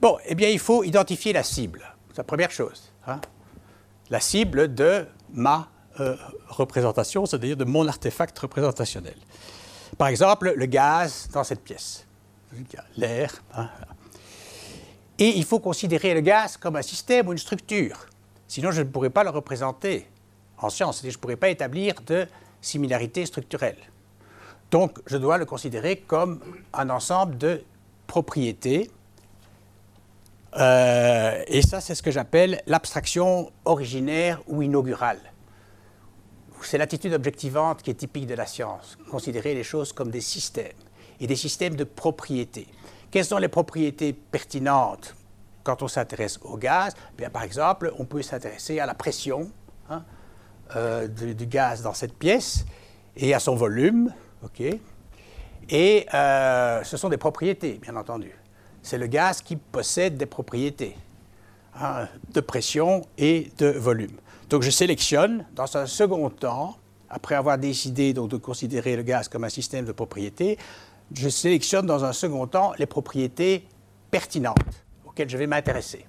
Bon, eh bien, il faut identifier la cible. C'est la première chose. Hein. La cible de ma euh, représentation, c'est-à-dire de mon artefact représentationnel. Par exemple, le gaz dans cette pièce, l'air. Hein. Et il faut considérer le gaz comme un système ou une structure. Sinon, je ne pourrais pas le représenter en science, je ne pourrais pas établir de similarité structurelle. Donc, je dois le considérer comme un ensemble de propriétés. Euh, et ça, c'est ce que j'appelle l'abstraction originaire ou inaugurale. C'est l'attitude objectivante qui est typique de la science, considérer les choses comme des systèmes et des systèmes de propriétés. Quelles sont les propriétés pertinentes quand on s'intéresse au gaz, bien, par exemple, on peut s'intéresser à la pression hein, euh, du, gaz dans cette pièce et à son volume. ok? Et euh, ce sont des propriétés, bien entendu. C'est le gaz qui possède des propriétés hein, de pression et de volume. Donc je sélectionne dans un second temps, après avoir décidé de considérer le gaz comme un système de propriétés, je sélectionne dans un second temps les propriétés pertinentes auquel je vais m'intéresser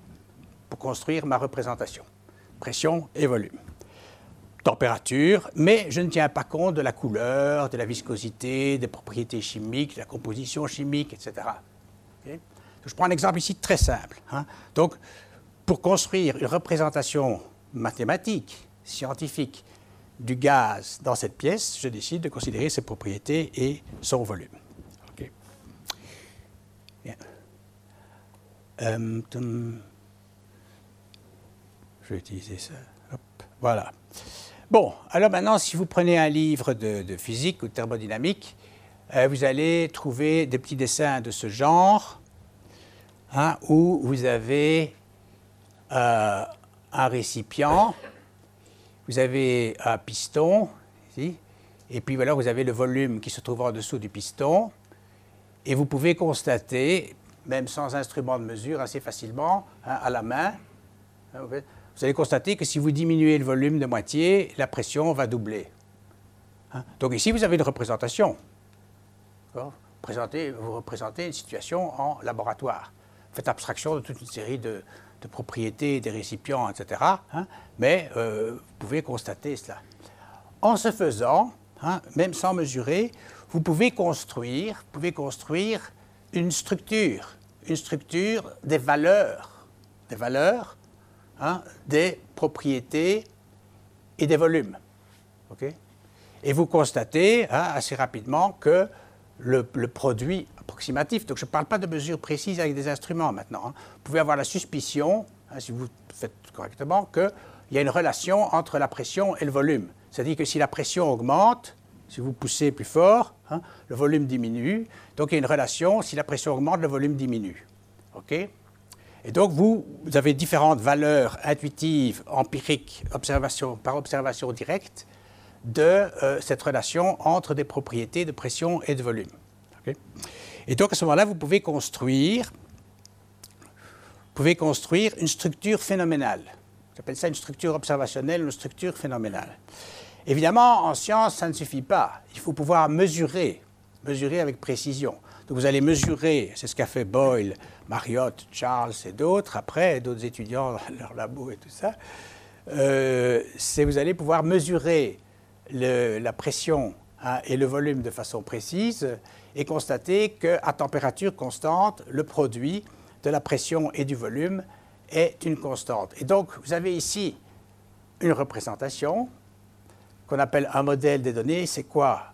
pour construire ma représentation. Pression et volume. Température, mais je ne tiens pas compte de la couleur, de la viscosité, des propriétés chimiques, de la composition chimique, etc. Je prends un exemple ici très simple. Hein. Donc, pour construire une représentation mathématique, scientifique, du gaz dans cette pièce, je décide de considérer ses propriétés et son volume. Euh, je vais utiliser ça. voilà. Bon, alors maintenant, si vous prenez un livre de, physique ou de thermodynamique, euh, vous allez trouver des petits dessins de ce genre, hein, où vous avez euh, un récipient, vous avez un piston, et puis voilà, vous avez le volume qui se trouve en dessous du piston, et vous pouvez constater, même sans instrument de mesure, assez facilement, hein, à la main. Hein, vous allez constater que si vous diminuez le volume de moitié, la pression va doubler. Donc ici, vous avez une représentation. Vous représentez une situation en laboratoire. Faites abstraction de toute une série de, propriétés des récipients, etc. mais euh, vous pouvez constater cela. En ce faisant, hein, même sans mesurer, vous pouvez construire, vous pouvez construire une structure, une structure des valeurs, des valeurs, hein, des propriétés et des volumes. et vous constatez hein, assez rapidement que le, produit donc je ne parle pas de mesures précises avec des instruments maintenant, hein, vous pouvez avoir la suspicion, si vous faites correctement, qu'il y a une relation entre la pression et le volume. C'est-à-dire que si la pression augmente, si vous poussez plus fort, hein, le volume diminue. Donc il y a une relation, si la pression augmente, le volume diminue. Et donc vous, avez différentes valeurs intuitives, empiriques, par observation directe, de euh, cette relation entre des propriétés de pression et de volume. Et donc à ce moment-là, vous pouvez construire, pouvez construire une structure phénoménale. J'appelle ça une structure observationnelle, une structure phénoménale. Évidemment, en science, ça ne suffit pas. Il faut pouvoir mesurer, mesurer avec précision. Donc vous allez mesurer, c'est ce qu'a fait Boyle, Marriott, Charles et d'autres, après, d'autres étudiants dans leur labo et tout ça. Euh, c'est vous allez pouvoir mesurer la pression hein, et le volume de façon précise et constater qu'à température constante, le produit de la pression et du volume est une constante. Et donc, vous avez ici une représentation qu'on appelle un modèle des données. C'est quoi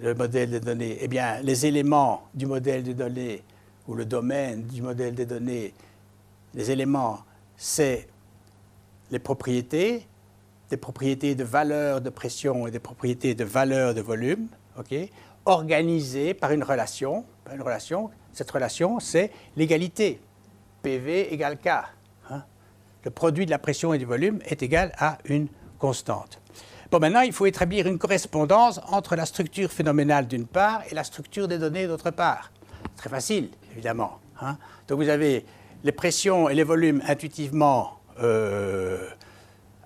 le modèle des données? Eh bien, les éléments du modèle des données ou le domaine du modèle des données, les éléments, c'est les propriétés, des propriétés de valeur de pression et des propriétés de valeur de volume, ok, organisées par une relation. une relation. Cette relation, c'est l'égalité. PV égale K. Hein. Le produit de la pression et du volume est égal à une constante. Bon, maintenant, il faut établir une correspondance entre la structure phénoménale d'une part et la structure des données d'autre part. Très facile, évidemment. Hein. Donc vous avez les pressions et les volumes intuitivement euh,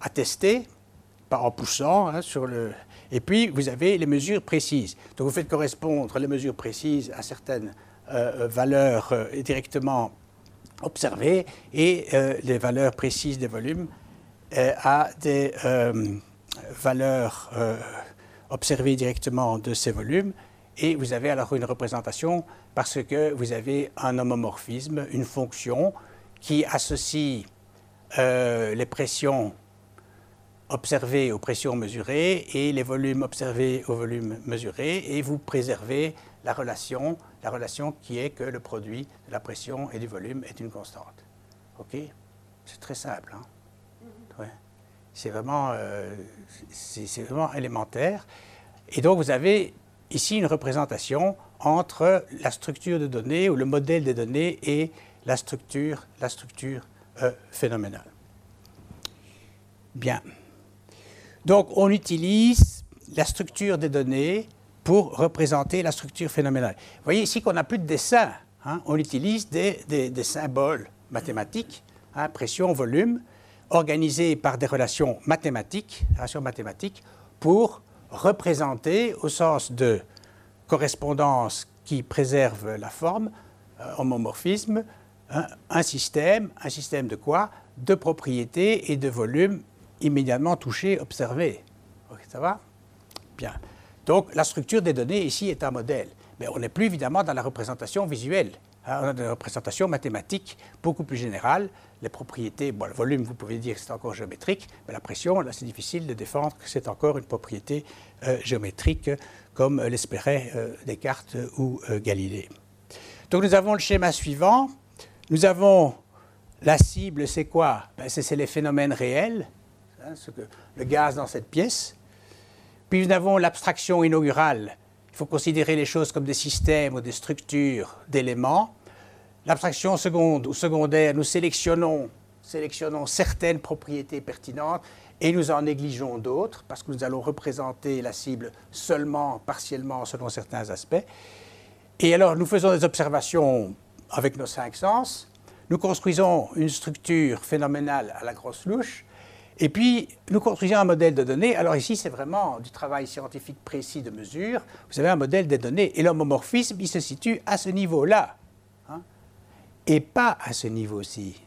attestés, pas en poussant hein, sur le... Et puis, vous avez les mesures précises. Donc vous faites correspondre les mesures précises à certaines euh, valeurs euh, directement observées et les valeurs précises des volumes à des valeur euh, observée directement de ces volumes, et vous avez alors une représentation parce que vous avez un homomorphisme, une fonction qui associe euh, les pressions observées aux pressions mesurées et les volumes observés aux volumes mesurés, et vous préservez la relation, la relation qui est que le produit de la pression et du volume est une constante. OK? C'est très simple. Hein? C'est vraiment, euh, vraiment élémentaire. Et donc, vous avez ici une représentation entre la structure de données ou le modèle des données et la structure, la structure euh, phénoménale. Bien. Donc, on utilise la structure des données pour représenter la structure phénoménale. Vous voyez ici qu'on n'a plus de dessin. Hein. On utilise des, symboles mathématiques, hein, pression, volume, organisés par des relations mathématiques, relations mathématiques pour représenter au sens de correspondance qui préserve la forme, euh, homomorphisme, un, système, un système de quoi? De propriétés et de volumes immédiatement touchés, observés. ça va? Bien. Donc la structure des données ici est un modèle. Mais on n'est plus évidemment dans la représentation visuelle. Hein, on a des représentations mathématiques beaucoup plus générales. Les propriétés, bon, le volume, vous pouvez dire que c'est encore géométrique, mais la pression, là, c'est difficile de défendre que c'est encore une propriété euh, géométrique, comme l'espéraient euh, Descartes ou euh, Galilée. Donc nous avons le schéma suivant. Nous avons la cible, c'est quoi? Ben, C'est les phénomènes réels, hein, ce que, le gaz dans cette pièce. Puis nous avons l'abstraction inaugurale. Il faut considérer les choses comme des systèmes ou des structures d'éléments. L'abstraction seconde ou secondaire, nous sélectionnons, sélectionnons certaines propriétés pertinentes et nous en négligeons d'autres parce que nous allons représenter la cible seulement, partiellement, selon certains aspects. Et alors, nous faisons des observations avec nos cinq sens. Nous construisons une structure phénoménale à la grosse louche. Et puis, nous construisons un modèle de données. Alors ici, c'est vraiment du travail scientifique précis de mesure. Vous avez un modèle des données. Et l'homomorphisme, il se situe à ce niveau-là et pas à ce niveau-ci.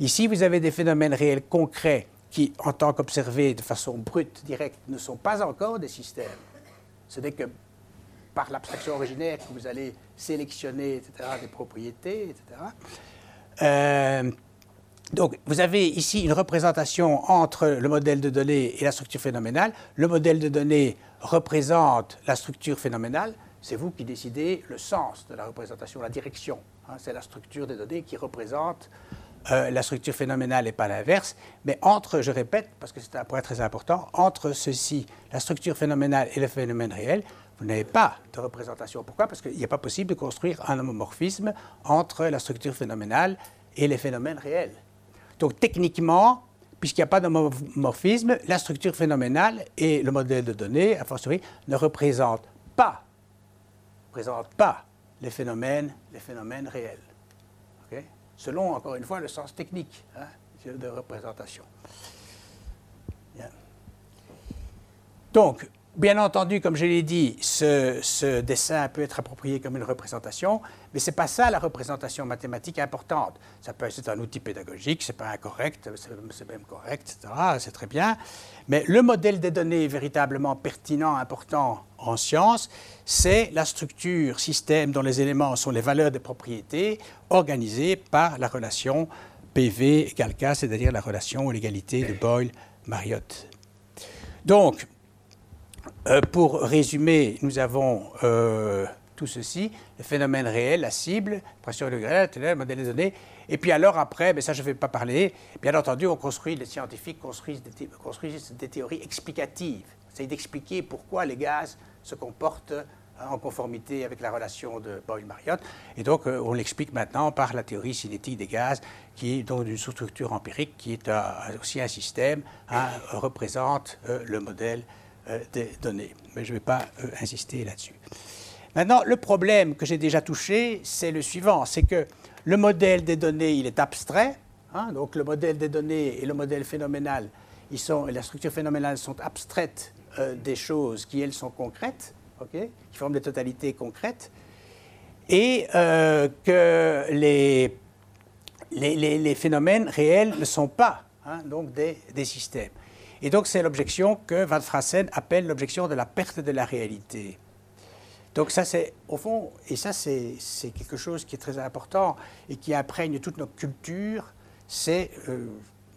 Ici, vous avez des phénomènes réels concrets qui, en tant qu'observés de façon brute, directe, ne sont pas encore des systèmes. Ce n'est que par l'abstraction originaire que vous allez sélectionner, etc., des propriétés, etc. donc, vous avez ici une représentation entre le modèle de données et la structure phénoménale. Le modèle de données représente la structure phénoménale. C'est vous qui décidez le sens de la représentation, la direction. Hein. c'est la structure des données qui représente euh, la structure phénoménale et pas l'inverse. Mais entre, je répète, parce que c'est un point très important, entre ceci, la structure phénoménale et le phénomène réel, vous n'avez pas de représentation. Pourquoi? Parce qu'il n'est pas possible de construire un homomorphisme entre la structure phénoménale et les phénomènes réels. Donc techniquement, puisqu'il n'y a pas d'homomorphisme, la structure phénoménale et le modèle de données, a fortiori, ne représentent pas, représentent pas les phénomènes, les phénomènes réels. Selon, encore une fois, le sens technique hein, de représentation. Donc, Bien entendu, comme je l'ai dit, ce, dessin peut être approprié comme une représentation, mais ce n'est pas ça la représentation mathématique importante. Ça peut être un outil pédagogique, ce n'est pas incorrect, c'est même correct, etc. C'est très bien. Mais le modèle des données véritablement pertinent, important en sciences, c'est la structure système dont les éléments sont les valeurs des propriétés organisées par la relation PV égale c'est-à-dire la relation ou l'égalité de Boyle-Mariotte. Donc, euh, pour résumer, nous avons euh, tout ceci, le phénomène réel, la cible, pression de le modèle des données. Et puis alors après, mais ça je ne vais pas parler, bien entendu, on construit, les scientifiques construisent des, théories explicatives. C'est d'expliquer pourquoi les gaz se comportent hein, en conformité avec la relation de Boyle-Mariotte. Et donc, euh, on l'explique maintenant par la théorie cinétique des gaz, qui est donc d'une structure empirique, qui est aussi un système, hein, représente le modèle des données. Mais je ne vais pas euh, insister là-dessus. Maintenant, le problème que j'ai déjà touché, c'est le suivant, c'est que le modèle des données, il est abstrait. Hein, donc le modèle des données et le modèle phénoménal, ils sont, la structure phénoménale sont abstraites euh, des choses qui, elles, sont concrètes, qui forment des totalités concrètes, et que les, les, les, phénomènes réels ne sont pas hein, donc des, des systèmes. Et donc c'est l'objection que Van Frassen appelle l'objection de la perte de la réalité. Donc ça c'est, au fond, et ça c'est quelque chose qui est très important et qui imprègne toute notre culture, c'est, euh,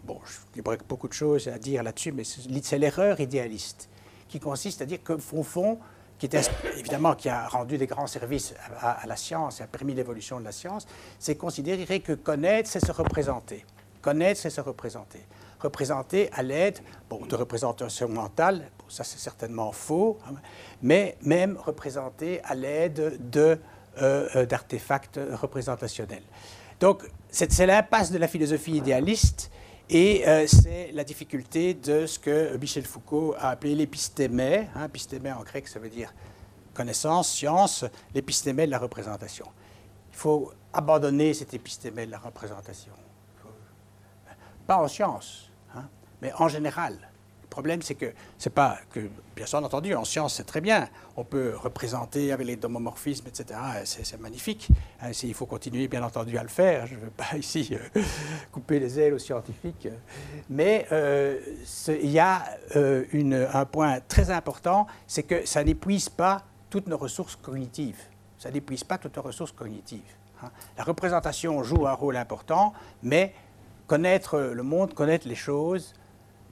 bon, il y aurait beaucoup de choses à dire là-dessus, mais c'est l'erreur idéaliste, qui consiste à dire qu'au fond, qui était, évidemment qui a rendu des grands services à, à la science et a permis l'évolution de la science, c'est considérer que connaître, c'est se représenter. Connaître, c'est se représenter représenté à l'aide de représentations mentales, ça c'est certainement faux, hein, mais même représenté à l'aide euh, euh, d'artefacts représentationnels. Donc c'est l'impasse de la philosophie idéaliste et euh, c'est la difficulté de ce que Michel Foucault a appelé l'épistémé. Hein, en grec, ça veut dire connaissance, science, l'épistémé de la représentation. Il faut abandonner cet épistémé de la représentation. Pas en science, mais en général. Le problème, c'est que c'est pas que, bien sûr entendu, en science, c'est très bien. On peut représenter avec les domomorphismes, etc. C'est magnifique. Hein, il faut continuer, bien entendu, à le faire. Je ne veux pas ici euh, couper les ailes aux scientifiques. Mais euh, il y a euh, un point très important, c'est que ça n'épuise pas toutes nos ressources cognitives. Ça n'épuise pas toutes nos ressources cognitives. Hein. La représentation joue un rôle important, mais connaître le monde, connaître les choses,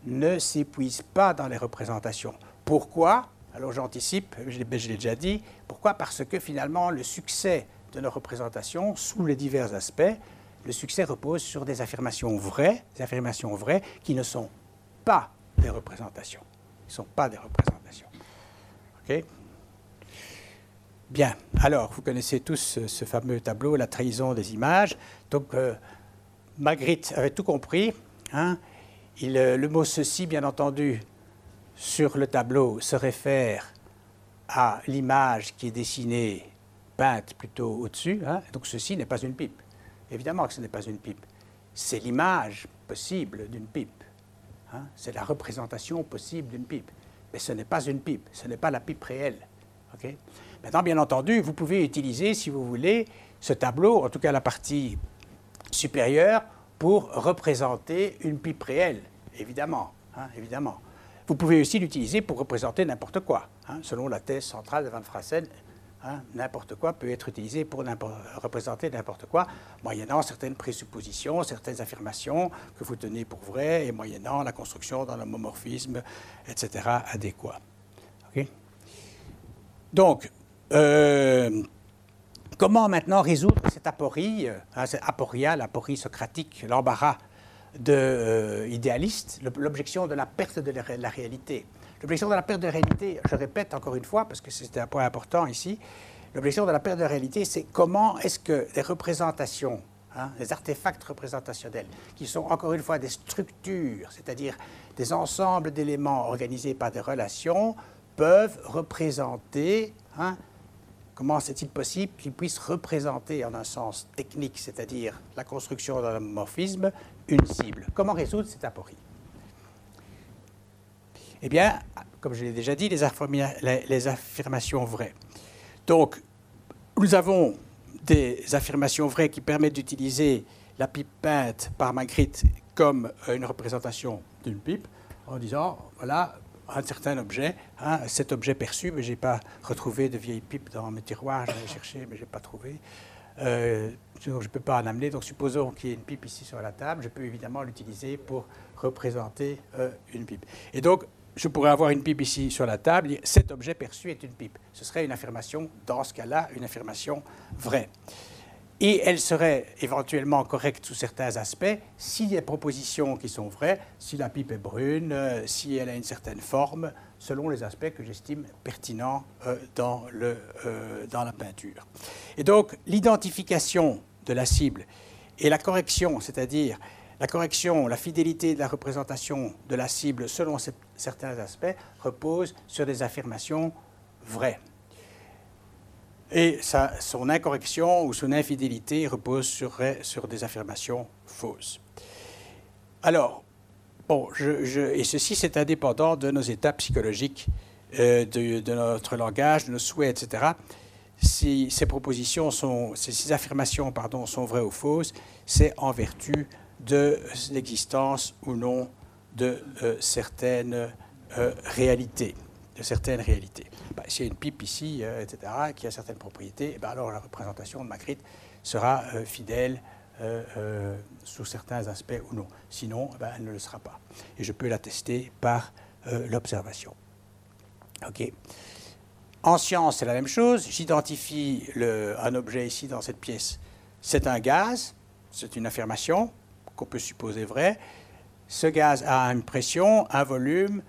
ne s'épuise pas dans les représentations. Pourquoi? Alors j'anticipe, je l'ai déjà dit, pourquoi? Parce que finalement le succès de nos représentations, sous les divers aspects, le succès repose sur des affirmations vraies, des affirmations vraies qui ne sont pas des représentations. Ils ne sont pas des représentations. OK? Bien, alors vous connaissez tous ce, fameux tableau, la trahison des images. Donc euh, Magritte avait tout compris. Hein euh, le mot ceci, bien entendu, sur le tableau se réfère à l'image qui est dessinée, peinte plutôt au-dessus. Hein. Donc ceci n'est pas une pipe. Évidemment que ce n'est pas une pipe. C'est l'image possible d'une pipe. Hein. C'est la représentation possible d'une pipe. Mais ce n'est pas une pipe, ce n'est pas la pipe réelle. Maintenant, bien entendu, vous pouvez utiliser, si vous voulez, ce tableau, en tout cas la partie supérieure, pour représenter une pipe réelle. évidemment, hein, évidemment. Vous pouvez aussi l'utiliser pour représenter n'importe quoi. Hein, selon la thèse centrale de Van Frassen, hein, n'importe quoi peut être utilisé pour représenter n'importe quoi, moyennant certaines présuppositions, certaines affirmations que vous tenez pour vraies et moyennant la construction d'un homomorphisme, etc., adéquat. Donc, euh, comment maintenant résoudre cette aporie, hein, cette aporia, l'aporie socratique, l'embarras de euh, idéaliste, l'objection de la perte de la, réalité? L'objection de la perte de réalité, je répète encore une fois, parce que c'est un point important ici, l'objection de la perte de réalité, c'est comment est-ce que les représentations, hein, les artefacts représentationnels, qui sont encore une fois des structures, c'est-à-dire des ensembles d'éléments organisés par des relations, peuvent représenter hein, Comment est-il possible qu'ils puissent représenter en un sens technique, c'est-à-dire la construction d'un morphisme, une cible? Comment résoudre cette aporie? Eh bien, comme je l'ai déjà dit, les, les, affirmations vraies. Donc, nous avons des affirmations vraies qui permettent d'utiliser la pipe peinte par Magritte comme une représentation d'une pipe, en disant, voilà, un certain objet, hein, cet objet perçu, mais je n'ai pas retrouvé de vieilles pipes dans mes tiroirs, j'allais chercher, mais je n'ai pas trouvé. Euh, je ne peux pas en amener, donc supposons qu'il y ait une pipe ici sur la table, je peux évidemment l'utiliser pour représenter euh, une pipe. Et donc, je pourrais avoir une pipe ici sur la table, cet objet perçu est une pipe. Ce serait une affirmation, dans ce cas-là, une affirmation vraie et elle serait éventuellement correcte sous certains aspects si les propositions qui sont vraies, si la pipe est brune, euh, si elle a une certaine forme, selon les aspects que j'estime pertinents euh, dans, le, euh, dans la peinture. Et donc l'identification de la cible et la correction, c'est-à-dire la correction, la fidélité de la représentation de la cible selon certains aspects, repose sur des affirmations vraies et son incorrection ou son infidélité repose sur, sur des affirmations fausses. Alors, bon, et ceci c'est indépendant de nos états psychologiques, euh, de, notre langage, de nos souhaits, etc. Si ces propositions sont, ces, affirmations pardon, sont vraies ou fausses, c'est en vertu de l'existence ou non de euh, certaines euh, réalités, de certaines réalités. Bah, s'il y a une pipe ici, euh, etc., qui a certaines propriétés, eh ben, alors la représentation de Magritte sera euh, fidèle euh, sous certains aspects ou non. Sinon, eh ben, elle ne le sera pas. Et je peux l'attester par l'observation. OK. En science, c'est la même chose. J'identifie un objet ici dans cette pièce. C'est un gaz, c'est une affirmation qu'on peut supposer vraie. Ce gaz a une pression, un volume,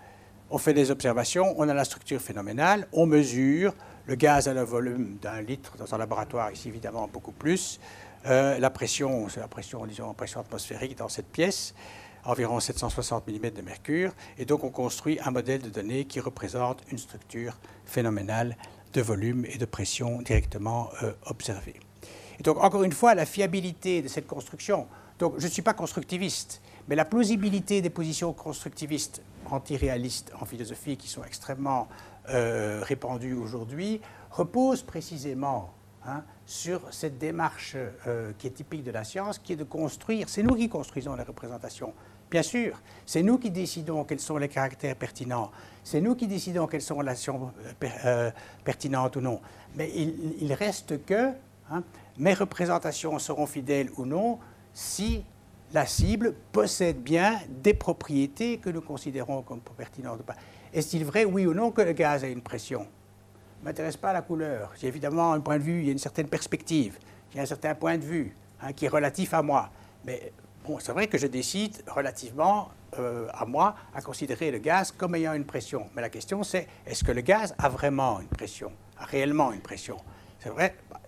on fait des observations, on a la structure phénoménale, on mesure, le gaz a le volume d'un litre dans un laboratoire, ici évidemment beaucoup plus. Euh, la pression, c'est la pression, disons, pression atmosphérique dans cette pièce, environ 760 mm de mercure. Et donc on construit un modèle de données qui représente une structure phénoménale de volume et de pression directement euh, observée. Et donc encore une fois, la fiabilité de cette construction. Donc je ne suis pas constructiviste, mais la plausibilité des positions constructivistes antiréalistes en philosophie qui sont extrêmement euh, répandus aujourd'hui reposent précisément hein, sur cette démarche euh, qui est typique de la science, qui est de construire. C'est nous qui construisons les représentations. Bien sûr, c'est nous qui décidons quels sont les caractères pertinents. C'est nous qui décidons quelles sont les relations euh, pertinentes ou non. Mais il, reste que hein, mes représentations seront fidèles ou non si la cible possède bien des propriétés que nous considérons comme pertinentes. Est-il vrai, oui ou non, que le gaz a une pression? Ne m'intéresse pas la couleur. J'ai évidemment un point de vue, il y a une certaine perspective, j'ai un certain point de vue hein, qui est relatif à moi. Mais bon, c'est vrai que je décide relativement euh, à moi à considérer le gaz comme ayant une pression. Mais la question c'est, est-ce que le gaz a vraiment une pression, a réellement une pression? C'est vrai, bah,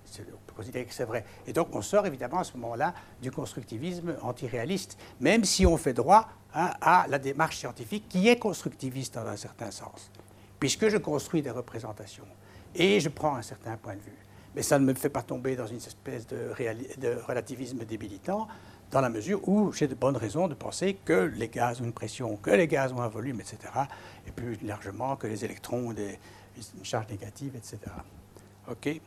considérer que c'est vrai. Et donc on sort évidemment à ce moment-là du constructivisme antiréaliste, même si on fait droit hein, à la démarche scientifique qui est constructiviste dans un certain sens, puisque je construis des représentations et je prends un certain point de vue. Mais ça ne me fait pas tomber dans une espèce de, relativisme débilitant, dans la mesure où j'ai de bonnes raisons de penser que les gaz ont une pression, que les gaz ont un volume, etc., et plus largement que les électrons ont une charge négative, etc. OK?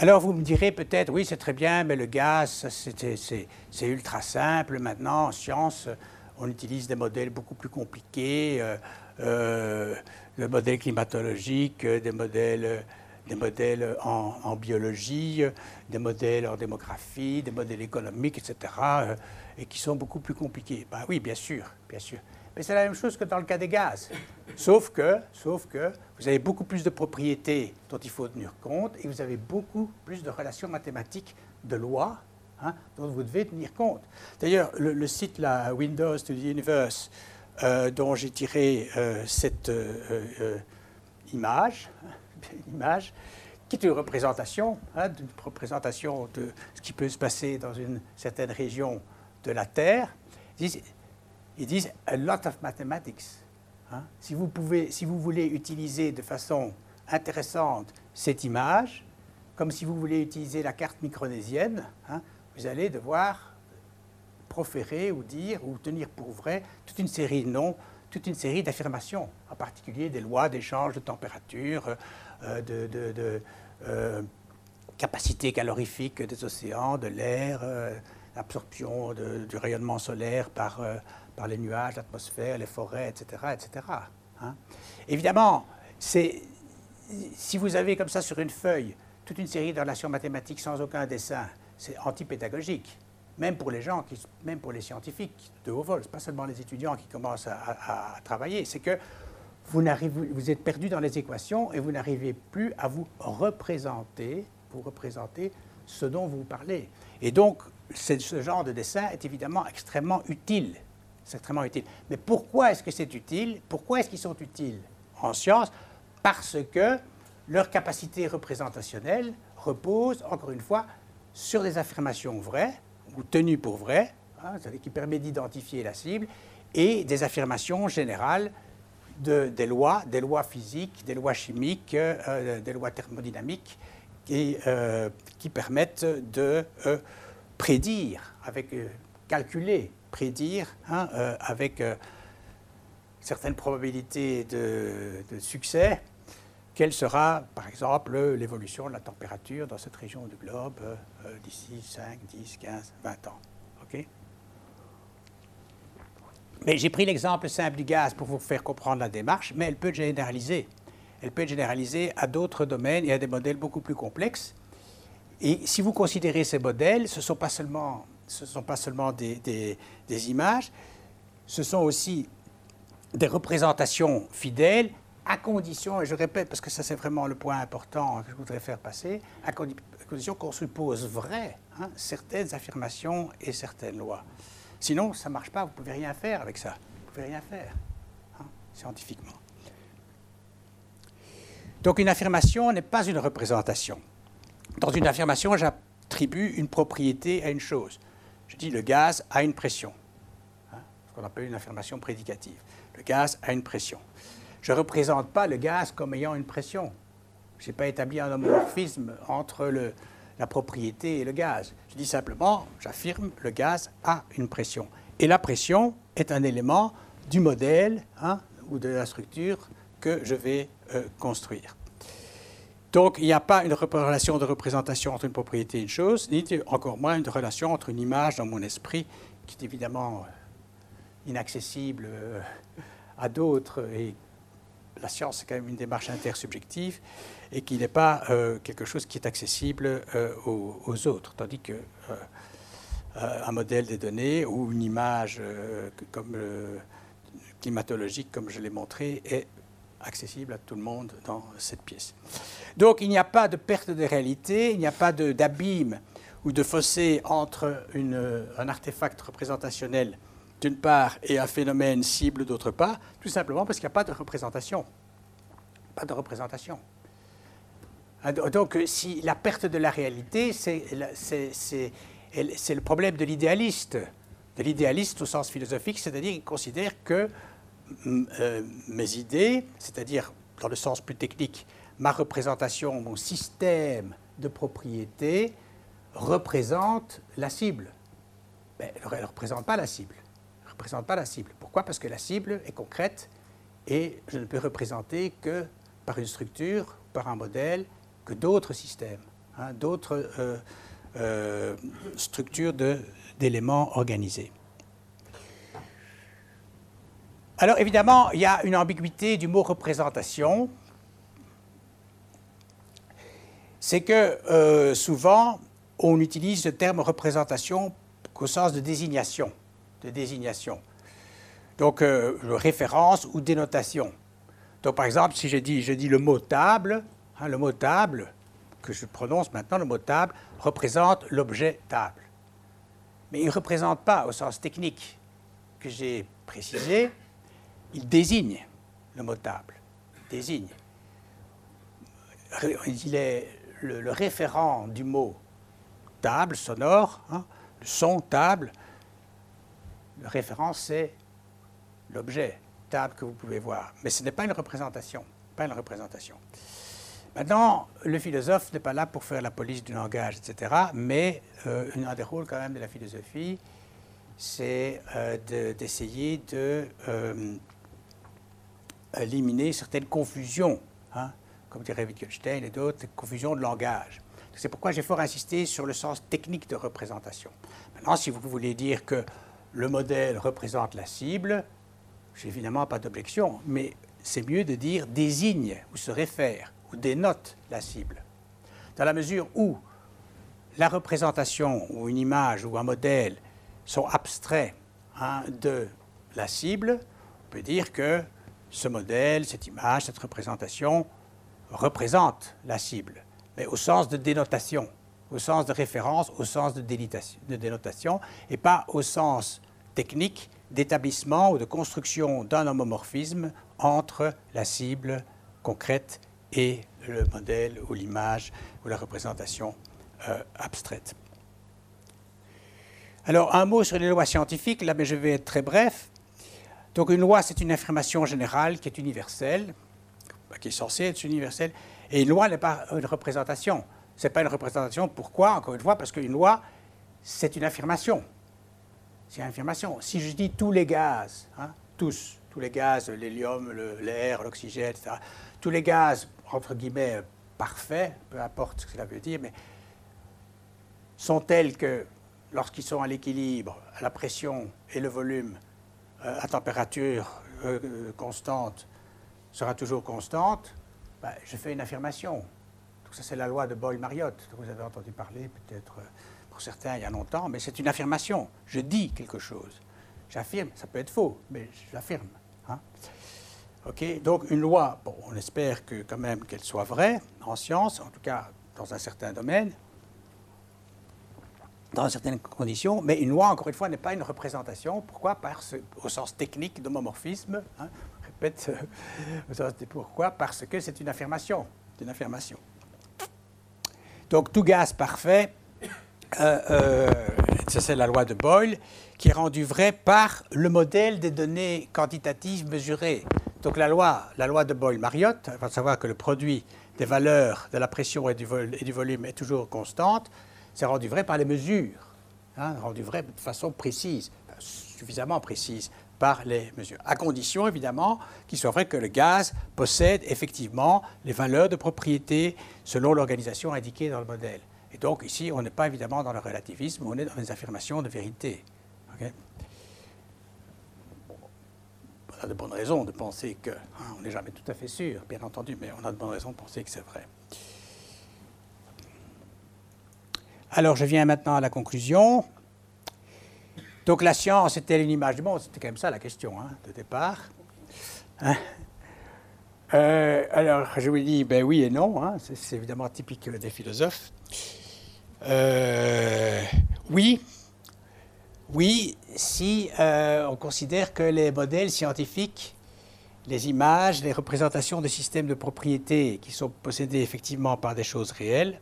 Alors vous me direz peut-être, oui c'est très bien, mais le gaz, c'est ultra simple. Maintenant, en science, on utilise des modèles beaucoup plus compliqués, euh, euh, des modèles climatologiques, des modèles, des modèles en, biologie, des modèles en démographie, des modèles économiques, etc., euh, et qui sont beaucoup plus compliqués. Ben oui, bien sûr, bien sûr. Mais c'est la même chose que dans le cas des gaz. Sauf que, sauf que vous avez beaucoup plus de propriétés dont il faut tenir compte et vous avez beaucoup plus de relations mathématiques, de lois, hein, dont vous devez tenir compte. D'ailleurs, le, site la Windows to the Universe, euh, dont j'ai tiré euh, cette euh, image, image, qui est une représentation, hein, une représentation de ce qui peut se passer dans une certaine région de la Terre, ils disent a lot of mathematics. Hein. Si, vous pouvez, si vous voulez utiliser de façon intéressante cette image, comme si vous voulez utiliser la carte micronésienne, hein, vous allez devoir proférer ou dire ou tenir pour vrai toute une série de noms, toute une série d'affirmations, en particulier des lois d'échange de température, euh, de, euh, capacité calorifique des océans, de l'air, euh, l'absorption du rayonnement solaire par par les nuages, l'atmosphère, les forêts, etc. etc. Hein. Évidemment, si vous avez comme ça sur une feuille toute une série de relations mathématiques sans aucun dessin, c'est antipédagogique. Même pour les gens, même pour les scientifiques de haut vol, pas seulement les étudiants qui commencent à, travailler, c'est que vous, vous êtes perdu dans les équations et vous n'arrivez plus à vous représenter, vous représenter ce dont vous parlez. Et donc, ce genre de dessin est évidemment extrêmement utile c'est extrêmement utile. Mais pourquoi est-ce que c'est utile? Pourquoi est-ce qu'ils sont utiles en sciences Parce que leur capacité représentationnelle repose, encore une fois, sur des affirmations vraies ou tenues pour vraies, hein, qui permet d'identifier la cible, et des affirmations générales de, des lois, des lois physiques, des lois chimiques, euh, des lois thermodynamiques, qui, euh, permettent de euh, prédire, avec calculer prédire hein, euh, avec euh, certaines probabilités de, succès quelle sera, par exemple, l'évolution de la température dans cette région du globe euh, d'ici 5, 10, 15, 20 ans. OK? Mais j'ai pris l'exemple simple du gaz pour vous faire comprendre la démarche, mais elle peut être généralisée. Elle peut être généralisée à d'autres domaines et à des modèles beaucoup plus complexes. Et si vous considérez ces modèles, ce ne sont pas seulement ce ne sont pas seulement des, images, ce sont aussi des représentations fidèles, à condition, et je répète parce que ça c'est vraiment le point important que je voudrais faire passer, à, condition qu'on suppose vrai hein, certaines affirmations et certaines lois. Sinon, ça ne marche pas, vous ne pouvez rien faire avec ça. Vous ne pouvez rien faire, hein, scientifiquement. Donc une affirmation n'est pas une représentation. Dans une affirmation, j'attribue une propriété à une chose. Je dis le gaz a une pression, hein, ce qu'on appelle une affirmation prédicative. Le gaz a une pression. Je ne représente pas le gaz comme ayant une pression. Je n'ai pas établi un homomorphisme entre la propriété et le gaz. Je dis simplement, j'affirme, le gaz a une pression. Et la pression est un élément du modèle hein, ou de la structure que je vais euh, construire. Donc, il n'y a pas une relation de représentation entre une propriété et une chose, ni encore moins une relation entre une image dans mon esprit, qui est évidemment euh, inaccessible euh, à d'autres. Et la science, c'est quand même une démarche intersubjective et qui n'est pas euh, quelque chose qui est accessible aux, autres. Tandis que un modèle des données ou une image climatologique, comme je l'ai montré, est accessible à tout le monde dans cette pièce. Donc il n'y a pas de perte de réalité, il n'y a pas d'abîme ou de fossé entre un artefact représentationnel d'une part et un phénomène cible d'autre part, tout simplement parce qu'il n'y a pas de représentation. Pas de représentation. Ah, donc si la perte de la réalité, c'est le problème de l'idéaliste. De l'idéaliste au sens philosophique, c'est-à-dire qu'il considère que euh, mes idées, c'est-à-dire dans le sens plus technique, ma représentation, mon système de propriété représente la cible. Mais elle ne représente pas la cible. Elle représente pas la cible. Pourquoi? Parce que la cible est concrète et je ne peux représenter que par une structure, par un modèle, que d'autres systèmes. hein, d'autres structures d'éléments organisés. Alors évidemment, il y a une ambiguïté du mot représentation. C'est que souvent, on utilise le terme représentation au sens de désignation. De désignation. Donc, euh, référence ou dénotation. Donc, par exemple, si je dis, je dis le mot table, hein, le mot table, que je prononce maintenant, le mot table, représente l'objet table. Mais il ne représente pas au sens technique que j'ai précisé, il désigne le mot table. désigne. Il est le référent du mot table sonore, hein, le son table. La référence, c'est l'objet table que vous pouvez voir. Mais ce n'est pas une représentation. Pas une représentation. Maintenant, le philosophe n'est pas là pour faire la police du langage, etc. Mais euh, un des rôles quand même de la philosophie, c'est euh, d'essayer de, euh, éliminer certaines confusions, hein, comme dirait Wittgenstein et d'autres, confusions de langage. C'est pourquoi j'ai fort insisté sur le sens technique de représentation. Maintenant, si vous voulez dire que le modèle représente la cible, j'ai évidemment pas d'objection, mais c'est mieux de dire désigne ou se réfère ou dénote la cible. Dans la mesure où la représentation ou une image ou un modèle sont abstraits hein, de la cible, on peut dire que ce modèle, cette image, cette représentation représente la cible mais au sens de dénotation, au sens de référence, au sens de, dénotation, et pas au sens technique d'établissement ou de construction d'un homomorphisme entre la cible concrète et le modèle ou l'image ou la représentation euh, abstraite. Alors, un mot sur les lois scientifiques, là, mais je vais être très bref. Donc, une loi, c'est une affirmation générale qui est universelle, qui est censée être universelle, et une loi n'est pas une représentation. Ce n'est pas une représentation. Pourquoi? Encore une fois, parce qu'une loi, c'est une affirmation. C'est une affirmation. Si je dis tous les gaz, hein, tous, tous les gaz, l'hélium, l'air, l'oxygène, etc., tous les gaz, entre guillemets, parfaits, peu importe ce que cela veut dire, mais sont tels que lorsqu'ils sont à l'équilibre, à la pression et le volume, à température euh, euh, constante, sera toujours constante, bah, je fais une affirmation. Donc ça, c'est la loi de Boyle-Mariotte, dont vous avez entendu parler peut-être euh, pour certains il y a longtemps, mais c'est une affirmation. Je dis quelque chose. J'affirme, ça peut être faux, mais j'affirme. Hein. Ok, donc une loi, bon, on espère que quand même qu'elle soit vraie en science, en tout cas dans un certain domaine, dans certaines conditions, mais une loi, encore une fois, n'est pas une représentation. Pourquoi? Parce, Au sens technique d'homomorphisme, hein, répète, euh, pourquoi? Parce que c'est une affirmation. une affirmation. Donc tout gaz parfait, euh, euh, c'est la loi de Boyle, qui est rendue vraie par le modèle des données quantitatives mesurées. Donc la loi, la loi de Boyle-Mariotte, va savoir que le produit des valeurs de la pression et du volume est toujours constante, c'est rendu vrai par les mesures, hein, rendu vrai de façon précise, suffisamment précise par les mesures, à condition évidemment qu'il soit vrai que le gaz possède effectivement les valeurs de propriété selon l'organisation indiquée dans le modèle. Et donc ici, on n'est pas évidemment dans le relativisme, on est dans les affirmations de vérité. on a de bonnes raisons de penser que, hein, on n'est jamais tout à fait sûr, bien entendu, mais on a de bonnes raisons de penser que c'est vrai. Alors je viens maintenant à la conclusion. Donc la science est-elle une image du monde? C'était quand même ça la question hein, de départ. Hein? Euh, alors je vous dis, ben oui et non, hein, c'est évidemment typique des philosophes. Euh, oui, oui, si euh, on considère que les modèles scientifiques, les images, les représentations des systèmes de propriété qui sont possédés effectivement par des choses réelles,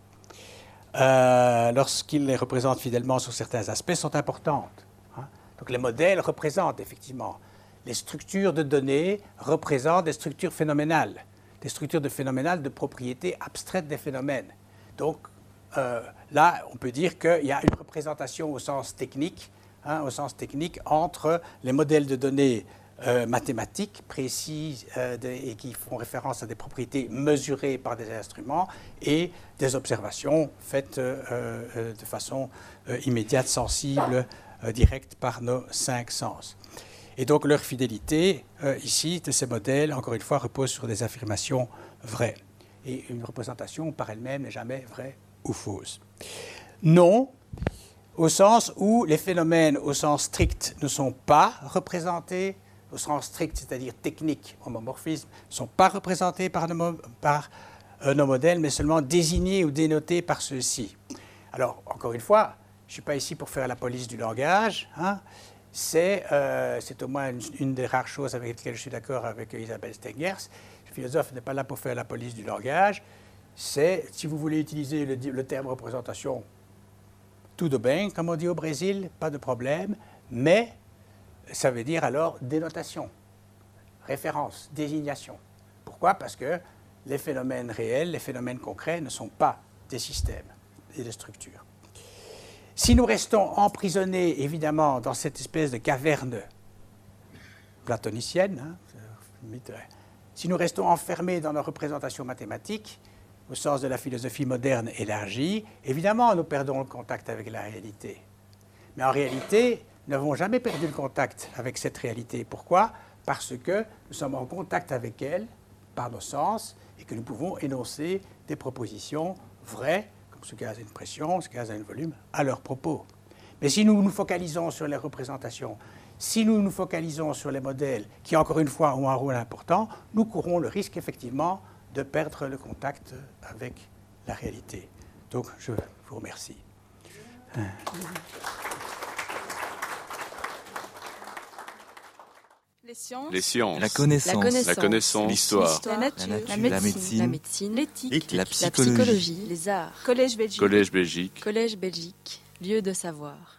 euh, lorsqu'ils les représentent fidèlement sur certains aspects, sont importantes. Hein. Donc les modèles représentent effectivement. Les structures de données représentent des structures phénoménales, des structures de phénoménales de propriété abstraite des phénomènes. Donc euh, là, on peut dire qu'il y a une représentation au sens technique, hein, au sens technique entre les modèles de données euh, mathématiques précises euh, et qui font référence à des propriétés mesurées par des instruments et des observations faites euh, de façon immédiate, sensible, directe par nos cinq sens. Et donc leur fidélité, ici, de ces modèles, encore une fois, repose sur des affirmations vraies. Et une représentation par elle-même n'est jamais vraie ou fausse. Non, au sens où les phénomènes au sens strict ne sont pas représentés, au sens strict, c'est-à-dire technique, homomorphisme, ne sont pas représentés par euh, nos modèles, mais seulement désignés ou dénotés par ceux-ci. Alors, encore une fois, je ne suis pas ici pour faire la police du langage. Hein. Euh, c'est au moins une, des rares choses avec lesquelles je suis d'accord avec Isabelle Stengers. Le philosophe n'est pas là pour faire la police du langage. C'est, si vous voulez utiliser le, le terme représentation, tout de bien, comme on dit au Brésil, pas de problème, mais ça veut dire alors dénotation, référence, désignation. Pourquoi? Parce que les phénomènes réels, les phénomènes concrets ne sont pas des systèmes et des structures. Si nous restons emprisonnés, évidemment, dans cette espèce de caverne platonicienne, hein, si nous restons enfermés dans nos représentations mathématiques, au sens de la philosophie moderne élargie, évidemment, nous perdons le contact avec la réalité. Mais en réalité, n'avons jamais perdu le contact avec cette réalité. Pourquoi? Parce que nous sommes en contact avec elle par nos sens et que nous pouvons énoncer des propositions vraies, comme ce gaz a une pression, ce gaz a un volume, à leur propos. Mais si nous nous focalisons sur les représentations, si nous nous focalisons sur les modèles qui, encore une fois, ont un rôle important, nous courons le risque, effectivement, de perdre le contact avec la réalité. Donc, je vous remercie. Les sciences, les sciences. La, connaissance. la connaissance, l'histoire, la, nature, la, médecine, l'éthique, la, psychologie, les arts, Collège Belgique, Collège Belgique, Collège Belgique, lieu de savoir.